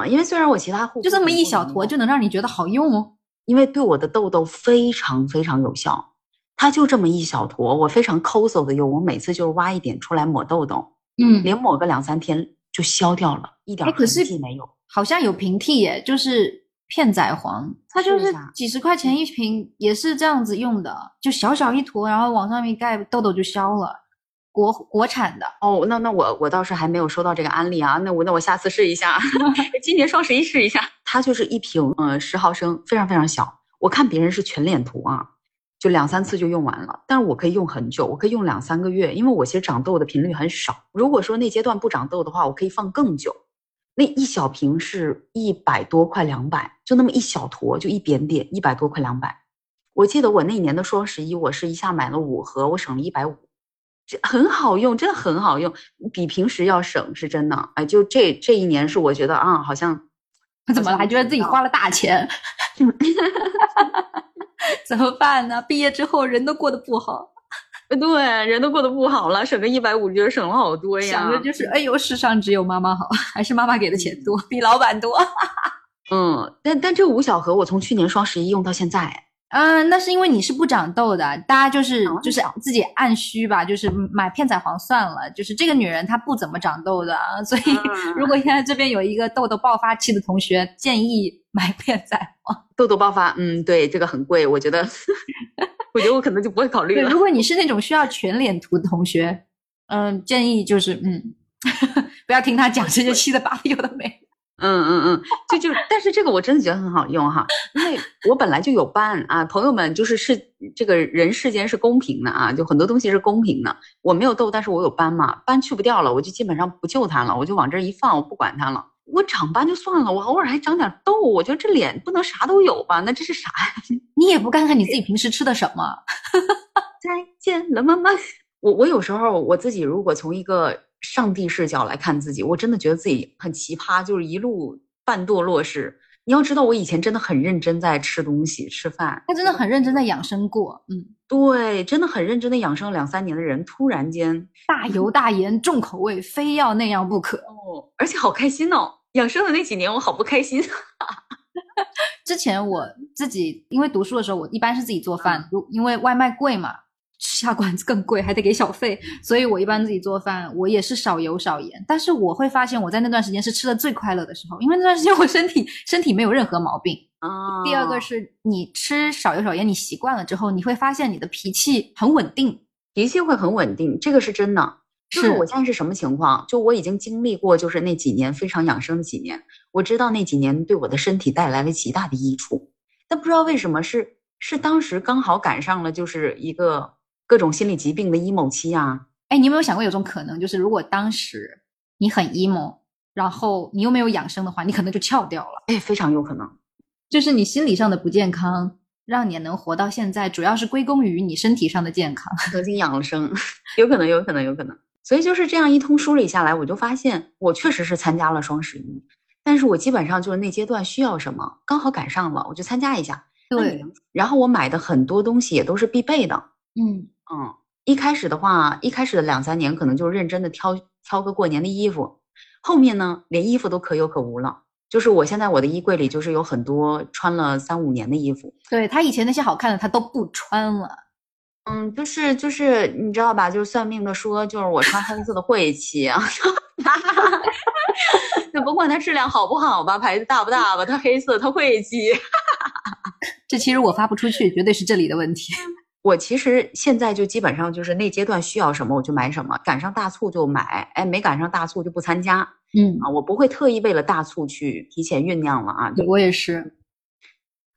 啊。因为虽然我其他护肤就这么一小坨就能让你觉得好用哦。因为对我的痘痘非常非常有效。它就这么一小坨，我非常抠搜的用，我每次就是挖一点出来抹痘痘，嗯，连抹个两三天就消掉了，一点痕迹没有。好像有平替耶，就是片仔癀，它就是几十块钱一瓶，也是这样子用的，就小小一坨，然后往上面一盖，痘痘就消了。国国产的，哦，那那我我倒是还没有收到这个安利啊，那我那我下次试一下，今年双十一试一下。它就是一瓶，呃，十毫升，非常非常小。我看别人是全脸涂啊，就两三次就用完了，但是我可以用很久，我可以用两三个月，因为我其实长痘的频率很少。如果说那阶段不长痘的话，我可以放更久。那一小瓶是一百多块两百，就那么一小坨，就一点点，一百多块两百。我记得我那年的双十一，我是一下买了五盒，我省了一百五。这很好用，真的很好用，比平时要省，是真的。哎，就这这一年是我觉得啊，好像怎么了？还觉得自己花了大钱？怎么办呢？毕业之后人都过得不好。对，人都过得不好了，省个一百五，觉得省了好多呀。想着就是，哎呦，世上只有妈妈好，还是妈妈给的钱多，比老板多。嗯，但但这五小盒我从去年双十一用到现在。嗯，那是因为你是不长痘的，大家就是就是自己按需吧，就是买片仔癀算了。就是这个女人她不怎么长痘的，所以如果现在这边有一个痘痘爆发期的同学，建议买片仔癀。痘痘爆发，嗯，对，这个很贵，我觉得，我觉得我可能就不会考虑了。如果你是那种需要全脸涂的同学，嗯，建议就是嗯，不要听他讲这些七的八的有的没。嗯嗯嗯，就就，但是这个我真的觉得很好用哈，因为我本来就有斑啊，朋友们就是是这个人世间是公平的啊，就很多东西是公平的。我没有痘，但是我有斑嘛，斑去不掉了，我就基本上不救它了，我就往这一放，我不管它了。我长斑就算了，我偶尔还长点痘，我觉得这脸不能啥都有吧？那这是啥呀？你也不看看你自己平时吃的什么？再见了，妈妈。我我有时候我自己如果从一个。上帝视角来看自己，我真的觉得自己很奇葩，就是一路半堕落式。你要知道，我以前真的很认真在吃东西、吃饭，他真的很认真在养生过。嗯，对，真的很认真的养生两三年的人，突然间大油大盐重口味，非要那样不可哦，而且好开心哦！养生的那几年，我好不开心。之前我自己因为读书的时候，我一般是自己做饭，如因为外卖贵嘛。下馆子更贵，还得给小费，所以我一般自己做饭，我也是少油少盐。但是我会发现，我在那段时间是吃的最快乐的时候，因为那段时间我身体身体没有任何毛病啊。第二个是你吃少油少盐，你习惯了之后，你会发现你的脾气很稳定，脾气会很稳定，这个是真的。就是我现在是什么情况？就我已经经历过，就是那几年非常养生的几年，我知道那几年对我的身体带来了极大的益处。但不知道为什么是是当时刚好赶上了，就是一个。各种心理疾病的 emo 期啊，哎，你有没有想过有种可能，就是如果当时你很 emo，然后你又没有养生的话，你可能就翘掉了。哎，非常有可能，就是你心理上的不健康，让你能活到现在，主要是归功于你身体上的健康。得经养生，有可能，有可能，有可能。所以就是这样一通梳理下来，我就发现我确实是参加了双十一，但是我基本上就是那阶段需要什么，刚好赶上了，我就参加一下。对，然后我买的很多东西也都是必备的。嗯。嗯，一开始的话，一开始的两三年可能就认真的挑挑个过年的衣服，后面呢，连衣服都可有可无了。就是我现在我的衣柜里就是有很多穿了三五年的衣服。对他以前那些好看的他都不穿了。嗯，就是就是你知道吧？就是算命的说，就是我穿黑色的晦气啊。就甭管它质量好不好吧，牌子大不大吧，它黑色它晦气。这其实我发不出去，绝对是这里的问题。我其实现在就基本上就是那阶段需要什么我就买什么，赶上大促就买，哎，没赶上大促就不参加。嗯啊，我不会特意为了大促去提前酝酿了啊。我也是。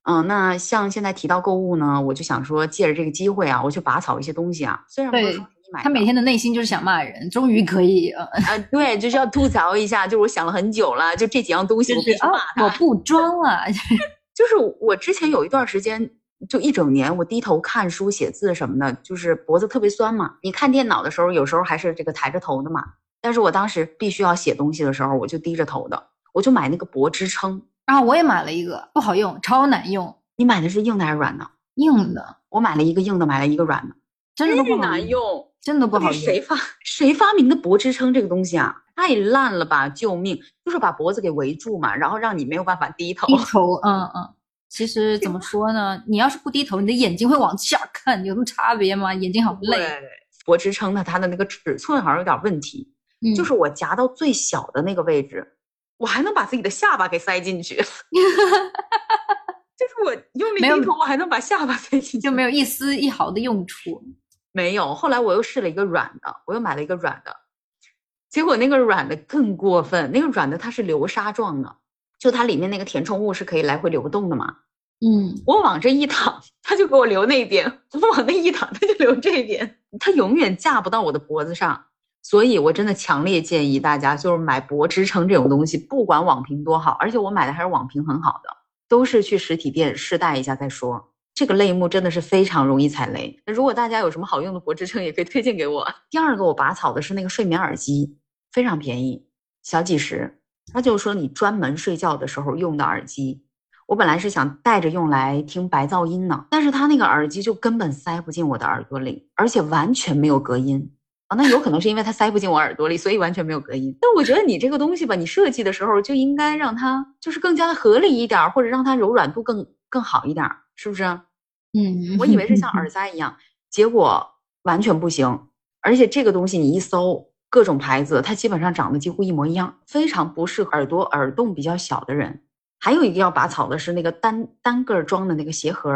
嗯，那像现在提到购物呢，我就想说借着这个机会啊，我去拔草一些东西啊。虽然不是说你买，他每天的内心就是想骂人，终于可以啊，对，就是要吐槽一下，就是我想了很久了，就这几样东西我必须骂我不装了，就是我之前有一段时间。就一整年，我低头看书、写字什么的，就是脖子特别酸嘛。你看电脑的时候，有时候还是这个抬着头的嘛。但是我当时必须要写东西的时候，我就低着头的，我就买那个脖支撑啊。我也买了一个，不好用，超难用。你买的是硬的还是软的？硬的。我买了一个硬的，买了一个软的，真的不难用，真的不好用。谁发 谁发明的脖支撑这个东西啊？太烂了吧！救命！就是把脖子给围住嘛，然后让你没有办法低头。低头，嗯嗯。其实怎么说呢？你要是不低头，你的眼睛会往下看，有什么差别吗？眼睛好累。我支撑的它的那个尺寸好像有点问题，就是我夹到最小的那个位置，我还能把自己的下巴给塞进去。就是我又没低头，我还能把下巴塞进去，就没有一丝一毫的用处。没有。后来我又试了一个软的，我又买了一个软的，结果那个软的更过分，那个软的它是流沙状的。就它里面那个填充物是可以来回流动的嘛？嗯，我往这一躺，它就给我留那边；我往那一躺，它就留这边。它永远架不到我的脖子上，所以我真的强烈建议大家，就是买脖支撑这种东西，不管网评多好，而且我买的还是网评很好的，都是去实体店试戴一下再说。这个类目真的是非常容易踩雷。那如果大家有什么好用的脖支撑，也可以推荐给我。第二个我拔草的是那个睡眠耳机，非常便宜，小几十。他就说你专门睡觉的时候用的耳机。我本来是想带着用来听白噪音呢，但是他那个耳机就根本塞不进我的耳朵里，而且完全没有隔音啊。那有可能是因为它塞不进我耳朵里，所以完全没有隔音。但我觉得你这个东西吧，你设计的时候就应该让它就是更加的合理一点，或者让它柔软度更更好一点，是不是？嗯，我以为是像 耳塞一样，结果完全不行。而且这个东西你一搜各种牌子，它基本上长得几乎一模一样，非常不适合耳朵耳洞比较小的人。还有一个要拔草的是那个单单个装的那个鞋盒，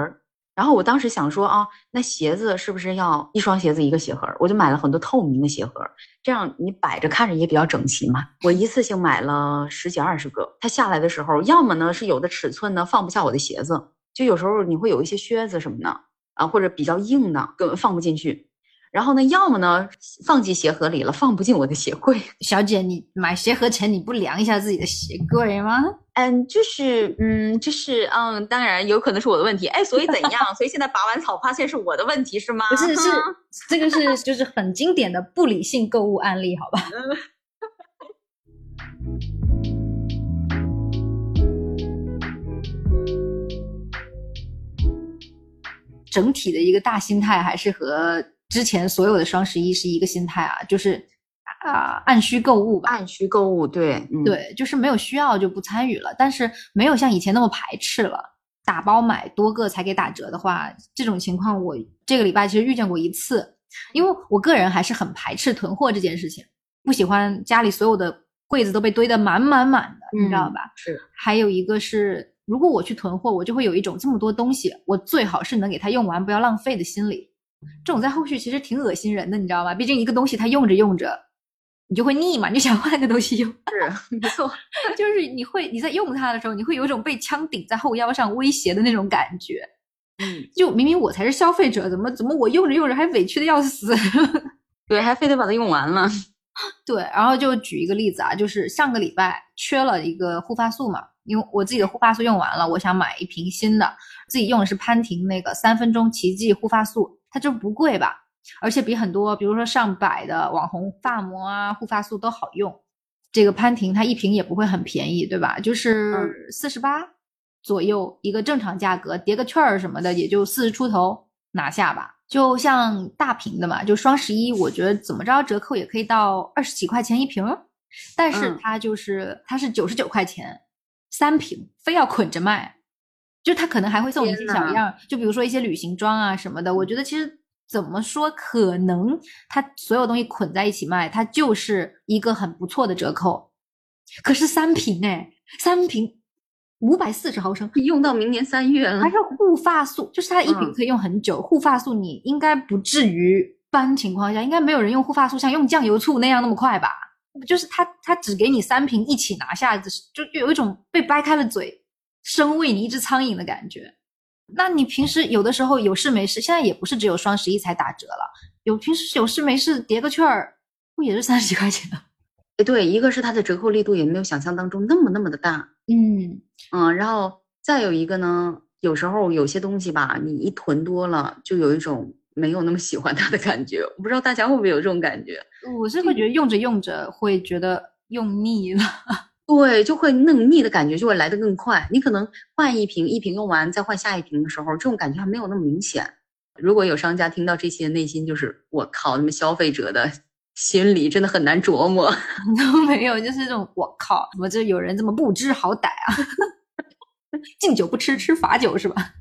然后我当时想说啊，那鞋子是不是要一双鞋子一个鞋盒？我就买了很多透明的鞋盒，这样你摆着看着也比较整齐嘛。我一次性买了十几二十个，它下来的时候，要么呢是有的尺寸呢放不下我的鞋子，就有时候你会有一些靴子什么的啊，或者比较硬的根本放不进去。然后呢，要么呢放进鞋盒里了，放不进我的鞋柜。小姐，你买鞋盒前你不量一下自己的鞋柜吗？嗯，就是嗯，就是嗯，当然有可能是我的问题。哎，所以怎样？所以现在拔完草发现是我的问题是吗？不是，是 这个是就是很经典的不理性购物案例，好吧？整体的一个大心态还是和。之前所有的双十一是一个心态啊，就是啊按需购物吧，按需购物，对对，就是没有需要就不参与了，但是没有像以前那么排斥了。打包买多个才给打折的话，这种情况我这个礼拜其实遇见过一次，因为我个人还是很排斥囤货这件事情，不喜欢家里所有的柜子都被堆得满满满的，你知道吧？是。还有一个是，如果我去囤货，我就会有一种这么多东西，我最好是能给它用完，不要浪费的心理。这种在后续其实挺恶心人的，你知道吗？毕竟一个东西它用着用着，你就会腻嘛，你就想换个东西用。是，没错，就是你会你在用它的时候，你会有一种被枪顶在后腰上威胁的那种感觉。嗯，就明明我才是消费者，怎么怎么我用着用着还委屈的要死？对，还非得把它用完了。对，然后就举一个例子啊，就是上个礼拜缺了一个护发素嘛，因为我自己的护发素用完了，我想买一瓶新的，自己用的是潘婷那个三分钟奇迹护发素。它就不贵吧，而且比很多，比如说上百的网红发膜啊、护发素都好用。这个潘婷它一瓶也不会很便宜，对吧？就是四十八左右一个正常价格，叠个券儿什么的也就四十出头拿下吧。就像大瓶的嘛，就双十一，我觉得怎么着折扣也可以到二十几块钱一瓶，但是它就是它是九十九块钱三瓶，非要捆着卖。就他可能还会送一些小样，就比如说一些旅行装啊什么的。我觉得其实怎么说，可能他所有东西捆在一起卖，它就是一个很不错的折扣。可是三瓶哎，三瓶五百四十毫升，用到明年三月了。还是护发素，就是它一瓶可以用很久。护发素你应该不至于一般情况下，应该没有人用护发素像用酱油醋那样那么快吧？就是他他只给你三瓶一起拿下，就有一种被掰开了嘴。生喂你一只苍蝇的感觉，那你平时有的时候有事没事，现在也不是只有双十一才打折了，有平时有事没事叠个券儿，不也是三十几块钱？哎，对，一个是它的折扣力度也没有想象当中那么那么的大，嗯嗯，然后再有一个呢，有时候有些东西吧，你一囤多了，就有一种没有那么喜欢它的感觉。我不知道大家会不会有这种感觉？我是会觉得用着用着会觉得用腻了。对，就会弄腻的感觉就会来得更快。你可能换一瓶，一瓶用完再换下一瓶的时候，这种感觉还没有那么明显。如果有商家听到这些，内心就是我靠，那么消费者的心理真的很难琢磨。都没有，就是这种我靠，怎么这有人这么不知好歹啊？敬酒不吃吃罚酒是吧？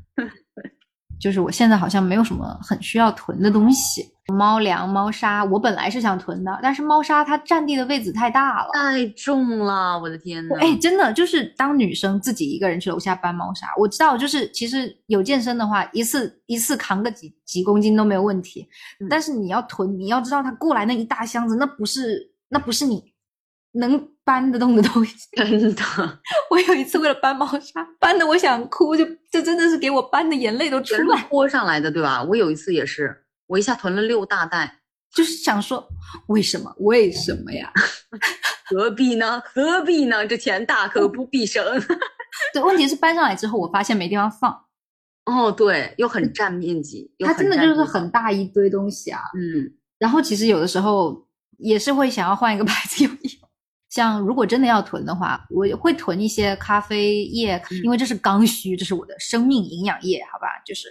就是我现在好像没有什么很需要囤的东西。猫粮、猫砂，我本来是想囤的，但是猫砂它占地的位置太大了，太重了，我的天呐！哎，真的就是当女生自己一个人去楼下搬猫砂，我知道，就是其实有健身的话，一次一次扛个几几公斤都没有问题，但是你要囤，你要知道它过来那一大箱子，那不是那不是你能搬得动的东西，真的。我有一次为了搬猫砂，搬的我想哭，就这真的是给我搬的眼泪都出来，泼上来的，对吧？我有一次也是。我一下囤了六大袋，就是想说，为什么？为什么呀？何必呢？何必呢？这钱大可不必省。对，问题是搬上来之后，我发现没地方放。哦，对，又很占面积。它真的就是很大一堆东西啊。嗯。然后其实有的时候也是会想要换一个牌子用。像如果真的要囤的话，我会囤一些咖啡液，因为这是刚需，这是我的生命营养液，好吧？就是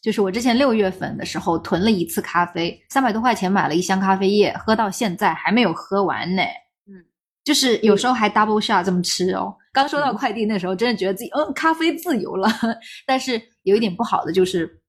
就是我之前六月份的时候囤了一次咖啡，三百多块钱买了一箱咖啡液，喝到现在还没有喝完呢。嗯，就是有时候还 double shot 这么吃哦。刚收到快递那时候，真的觉得自己嗯咖啡自由了，但是有一点不好的就是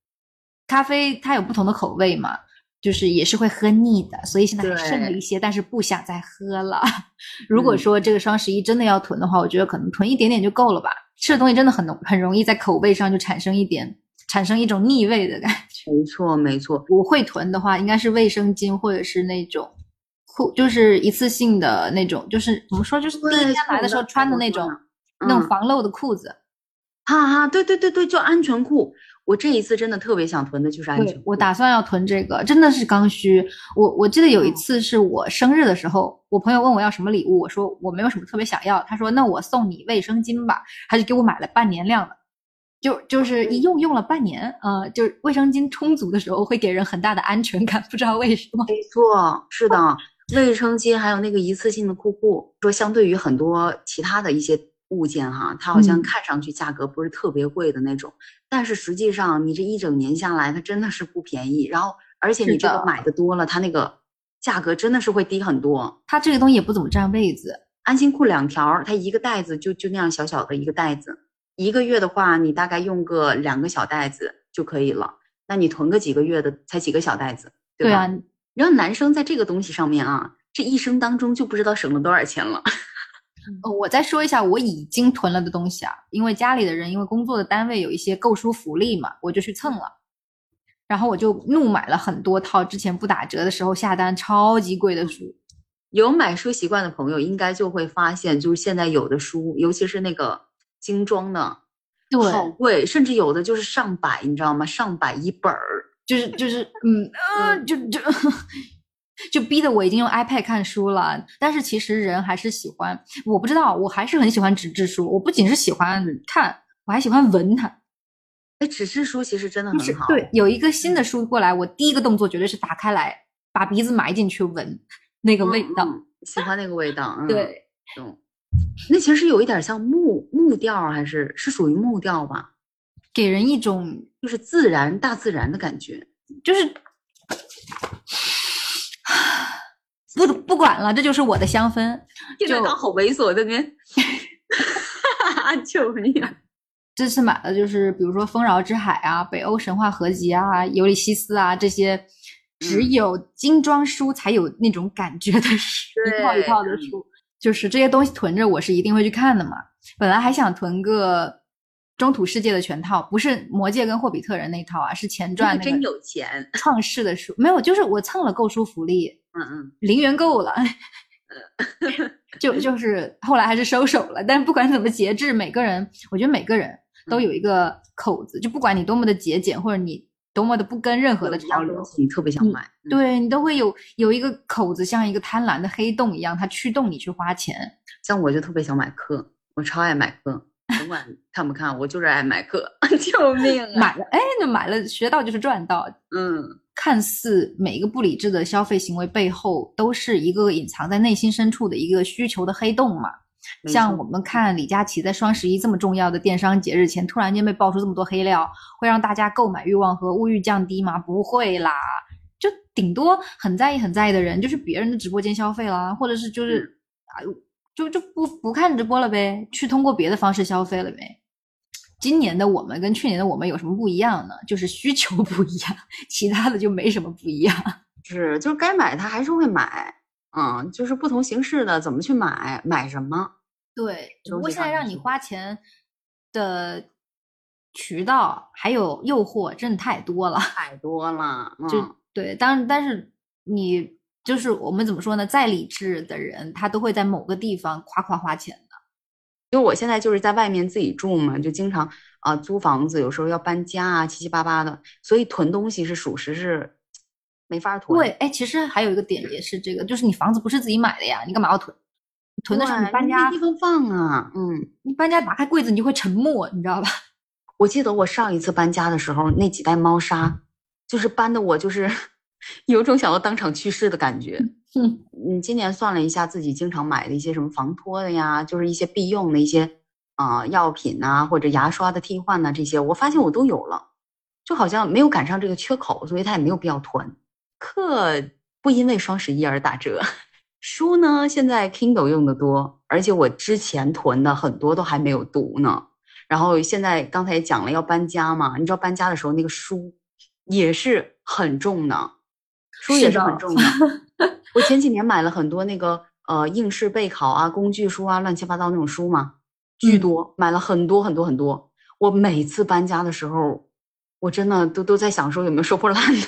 咖啡它有不同的口味嘛。就是也是会喝腻的，所以现在还剩了一些，但是不想再喝了。如果说这个双十一真的要囤的话，我觉得可能囤一点点就够了吧。吃的东西真的很很容易在口味上就产生一点，产生一种腻味的感觉。没错，没错。我会囤的话，应该是卫生巾或者是那种裤，就是一次性的那种，就是怎么说，就是第一天来的时候穿的那种那种防漏的裤子。哈哈，对对对对，就安全裤。我这一次真的特别想囤的就是安全。我打算要囤这个，真的是刚需。我我记得有一次是我生日的时候，我朋友问我要什么礼物，我说我没有什么特别想要。他说那我送你卫生巾吧，他就给我买了半年量的，就就是一用用了半年。呃，就是卫生巾充足的时候会给人很大的安全感，不知道为什么。没错，是的，卫生巾还有那个一次性的裤裤，说相对于很多其他的一些。物件哈，它好像看上去价格不是特别贵的那种，但是实际上你这一整年下来，它真的是不便宜。然后，而且你这个买的多了，它那个价格真的是会低很多。它这个东西也不怎么占位子。安心裤两条，它一个袋子就就那样小小的一个袋子，一个月的话，你大概用个两个小袋子就可以了。那你囤个几个月的，才几个小袋子，对吧？然后男生在这个东西上面啊，这一生当中就不知道省了多少钱了。我再说一下我已经囤了的东西啊，因为家里的人因为工作的单位有一些购书福利嘛，我就去蹭了，然后我就怒买了很多套之前不打折的时候下单超级贵的书。有买书习惯的朋友应该就会发现，就是现在有的书，尤其是那个精装的，对，好贵，甚至有的就是上百，你知道吗？上百一本儿，就是就是嗯啊，就就。就逼得我已经用 iPad 看书了，但是其实人还是喜欢，我不知道，我还是很喜欢纸质书。我不仅是喜欢看，我还喜欢闻它。哎，纸质书其实真的很好。对，有一个新的书过来，我第一个动作绝对是打开来，把鼻子埋进去闻那个味道。喜欢那个味道。对，嗯，那其实有一点像木木调，还是是属于木调吧？给人一种就是自然、大自然的感觉，就是。不不管了，这就是我的香氛。就刚好猥琐的边，救命！这次买的就是比如说《丰饶之海》啊，《北欧神话合集》啊，《尤里西斯》啊这些，只有精装书才有那种感觉的书，一套一套的书。就是这些东西囤着，我是一定会去看的嘛。本来还想囤个。中土世界的全套不是魔戒跟霍比特人那套啊，是前传。那真有钱，创世的书没有，就是我蹭了购书福利，嗯嗯，零元购了，就就是后来还是收手了。但不管怎么节制，每个人我觉得每个人都有一个口子，就不管你多么的节俭，或者你多么的不跟任何的潮流，你特别想买，对你都会有有一个口子，像一个贪婪的黑洞一样，它驱动你去花钱。像我就特别想买课，我超爱买课。甭管看不看，我就是爱买课，救命！买了，哎，那买了学到就是赚到。嗯，看似每一个不理智的消费行为背后，都是一个隐藏在内心深处的一个需求的黑洞嘛。像我们看李佳琦在双十一这么重要的电商节日前，突然间被爆出这么多黑料，会让大家购买欲望和物欲降低吗？不会啦，就顶多很在意、很在意的人，就是别人的直播间消费啦，或者是就是啊。就就不不看直播了呗，去通过别的方式消费了呗。今年的我们跟去年的我们有什么不一样呢？就是需求不一样，其他的就没什么不一样。是，就是该买他还是会买，嗯，就是不同形式的怎么去买，买什么。对，只不过现在让你花钱的渠道还有诱惑真的太多了，太多了。就对，但但是你。就是我们怎么说呢？再理智的人，他都会在某个地方夸夸花钱的。因为我现在就是在外面自己住嘛，就经常啊租房子，有时候要搬家啊，七七八八的，所以囤东西是属实是没法囤。对，哎，其实还有一个点也是这个，就是你房子不是自己买的呀，你干嘛要囤？囤的时候你搬家没地方放啊。嗯，你搬家打开柜子，你就会沉默，你知道吧？我记得我上一次搬家的时候，那几袋猫砂，就是搬的我就是。有种想要当场去世的感觉，嗯嗯，今年算了一下自己经常买的一些什么防脱的呀，就是一些必用的一些啊、药品呐、或者牙刷的替换呐、这些，我发现我都有了，就好像没有赶上这个缺口，所以它也没有必要囤。课不因为双十一而打折。书呢，现在 Kindle 用的多，而且我之前囤的很多都还没有读呢。然后现在刚才也讲了要搬家嘛，你知道搬家的时候那个书也是很重的，书也是很重的。我前几年买了很多那个呃应试备考啊、工具书啊、乱七八糟那种书嘛，巨嗯多，买了很多很多很多。我每次搬家的时候，我真的都都在想说有没有收破烂的，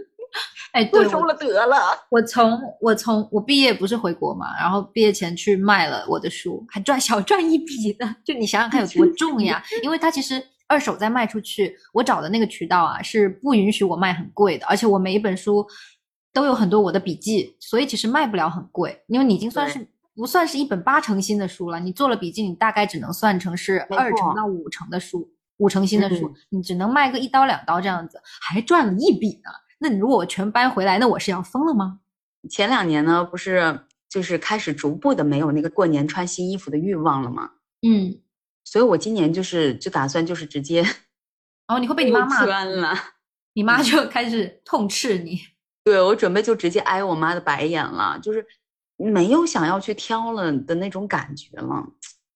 哎，不对，收了得了。我从我从我毕业不是回国嘛，然后毕业前去卖了我的书，还赚小赚一笔的。就你想想看有多重呀！因为它其实二手再卖出去，我找的那个渠道啊是不允许我卖很贵的，而且我每一本书都有很多我的笔记，所以其实卖不了很贵。因为你已经算是不算是一本八成新的书了，你做了笔记，你大概只能算成是二成到五成的书，五成新的书，嗯你只能卖个一刀两刀这样子，还赚了一笔呢。那你如果我全搬回来，那我是要疯了吗？前两年呢，不是就是开始逐步的没有那个过年穿新衣服的欲望了吗？嗯，所以我今年就是就打算就是直接然 后你会被你妈骂不，穿了。你妈就开始痛斥你。对我准备就直接挨我妈的白眼了，就是没有想要去挑了的那种感觉了。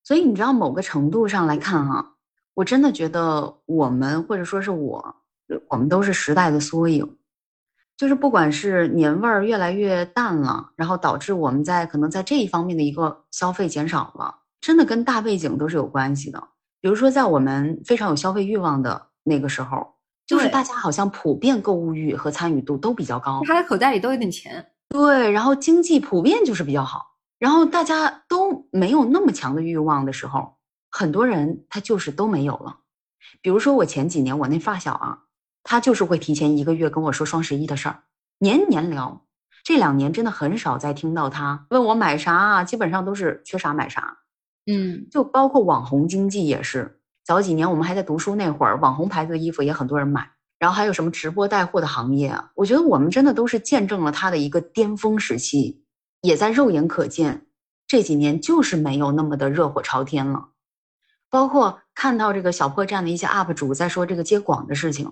所以你知道，某个程度上来看啊，我真的觉得我们或者说是我，我们都是时代的缩影。就是不管是年味儿越来越淡了，然后导致我们在可能在这一方面的一个消费减少了，真的跟大背景都是有关系的。比如说，在我们非常有消费欲望的那个时候，就是大家好像普遍购物欲和参与度都比较高，他的口袋里都有点钱，对，然后经济普遍就是比较好，然后大家都没有那么强的欲望的时候，很多人他就是都没有了。比如说我前几年我那发小啊，他就是会提前一个月跟我说双十一的事儿，年年聊。这两年真的很少再听到他问我买啥啊，基本上都是缺啥买啥。嗯，就包括网红经济也是，早几年我们还在读书那会儿，网红牌子的衣服也很多人买，然后还有什么直播带货的行业啊，我觉得我们真的都是见证了它的一个巅峰时期，也在肉眼可见，这几年就是没有那么的热火朝天了。包括看到这个小破站的一些 UP 主在说这个接广的事情，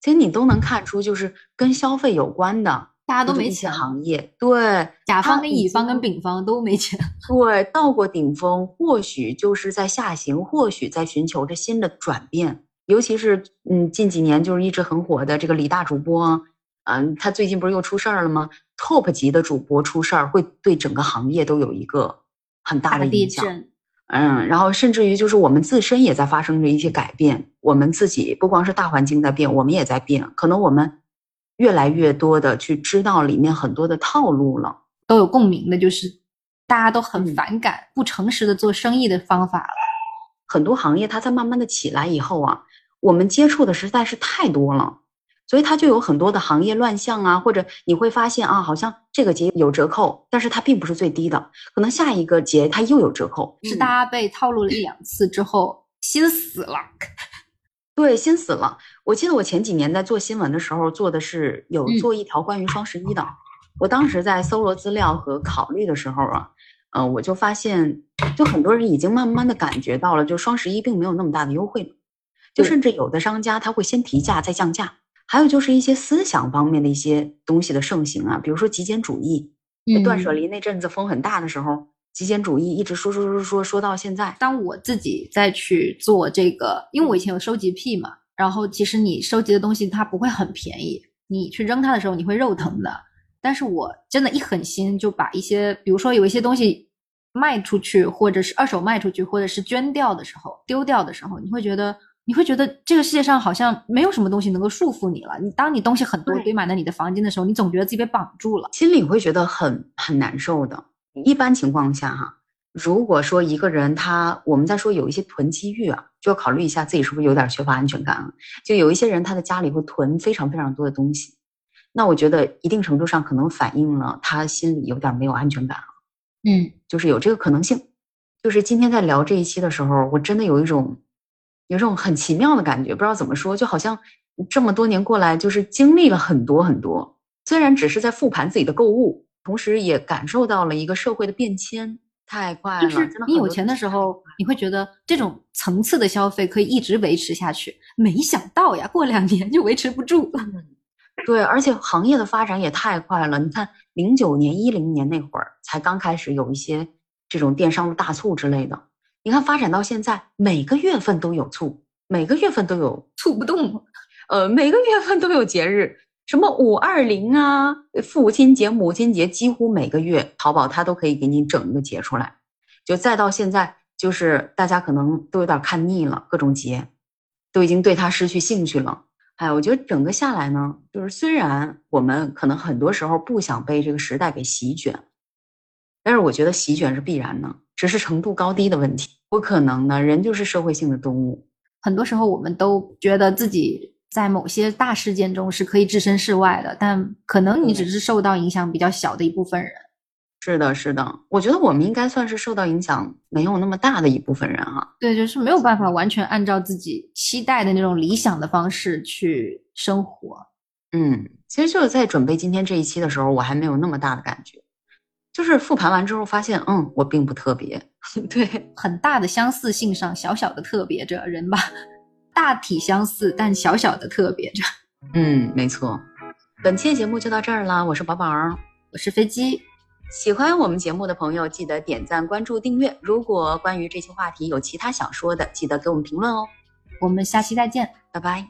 其实你都能看出，就是跟消费有关的，大家都没钱，行业，对，甲方跟乙方跟丙方都没钱。对，到过顶峰，或许就是在下行，或许在寻求着新的转变。尤其是嗯，近几年就是一直很火的这个李大主播，嗯，他最近不是又出事儿了吗？Top 级的主播出事儿，会对整个行业都有一个很大的地影响。震，嗯，然后甚至于就是我们自身也在发生着一些改变，我们自己不光是大环境在变，我们也在变，可能我们越来越多的去知道里面很多的套路了。都有共鸣的，就是大家都很嗯反感不诚实的做生意的方法了。很多行业它在慢慢的起来以后啊，我们接触的实在是太多了，所以它就有很多的行业乱象啊，或者你会发现啊，好像这个节有折扣，但是它并不是最低的，可能下一个节它又有折扣，是大家被套路了一两次之后，心死了。对，心死了。我记得我前几年在做新闻的时候，做的是有嗯做一条关于双十一的。我当时在搜罗资料和考虑的时候啊，呃，我就发现，就很多人已经慢慢的感觉到了，就双十一并没有那么大的优惠了，就甚至有的商家他会先提价再降价。还有就是一些思想方面的一些东西的盛行啊，比如说极简主义，就断舍嗯离那阵子风很大的时候，极简主义一直说说说说说到现在。当我自己再去做这个，因为我以前有收集癖嘛，然后其实你收集的东西它不会很便宜，你去扔它的时候你会肉疼的。但是我真的一狠心就把一些，比如说有一些东西卖出去，或者是二手卖出去，或者是捐掉的时候、丢掉的时候，你会觉得，你会觉得这个世界上好像没有什么东西能够束缚你了。你当你东西很多堆满了你的房间的时候，你总觉得自己被绑住了。心里会觉得很很难受的。一般情况下哈，如果说一个人他我们在说有一些囤积欲啊，就要考虑一下自己是不是有点缺乏安全感了。就有一些人他的家里会囤非常非常多的东西，那我觉得一定程度上可能反映了他心里有点没有安全感了，嗯，就是有这个可能性。就是今天在聊这一期的时候，我真的有一种有一种很奇妙的感觉，不知道怎么说，就好像这么多年过来，就是经历了很多很多。虽然只是在复盘自己的购物，同时也感受到了一个社会的变迁，太快了。就是你有钱的时候，你会觉得这种层次的消费可以一直维持下去，没想到呀，过两年就维持不住了。对，而且行业的发展也太快了。你看，零九年、一零年那会儿才刚开始有一些这种电商的大促之类的。你看，发展到现在，每个月份都有促，每个月份都有促不动。呃，每个月份都有节日，什么五二零啊，父亲节、母亲节，几乎每个月淘宝它都可以给你整一个节出来。就再到现在，就是大家可能都有点看腻了，各种节都已经对它失去兴趣了。哎，我觉得整个下来呢，就是虽然我们可能很多时候不想被这个时代给席卷，但是我觉得席卷是必然的，只是程度高低的问题。不可能的，人就是社会性的动物。很多时候我们都觉得自己在某些大事件中是可以置身事外的，但可能你只是受到影响比较小的一部分人。是的，是的，我觉得我们应该算是受到影响没有那么大的一部分人哈。对，就是没有办法完全按照自己期待的那种理想的方式去生活。嗯，其实就是在准备今天这一期的时候，我还没有那么大的感觉，就是复盘完之后发现，嗯，我并不特别。对，很大的相似性上，小小的特别着人吧，大体相似，但小小的特别着。嗯，没错。本期节目就到这儿了，我是宝宝，我是飞机。喜欢我们节目的朋友，记得点赞、关注、订阅。如果关于这期话题有其他想说的，记得给我们评论哦。我们下期再见，拜拜。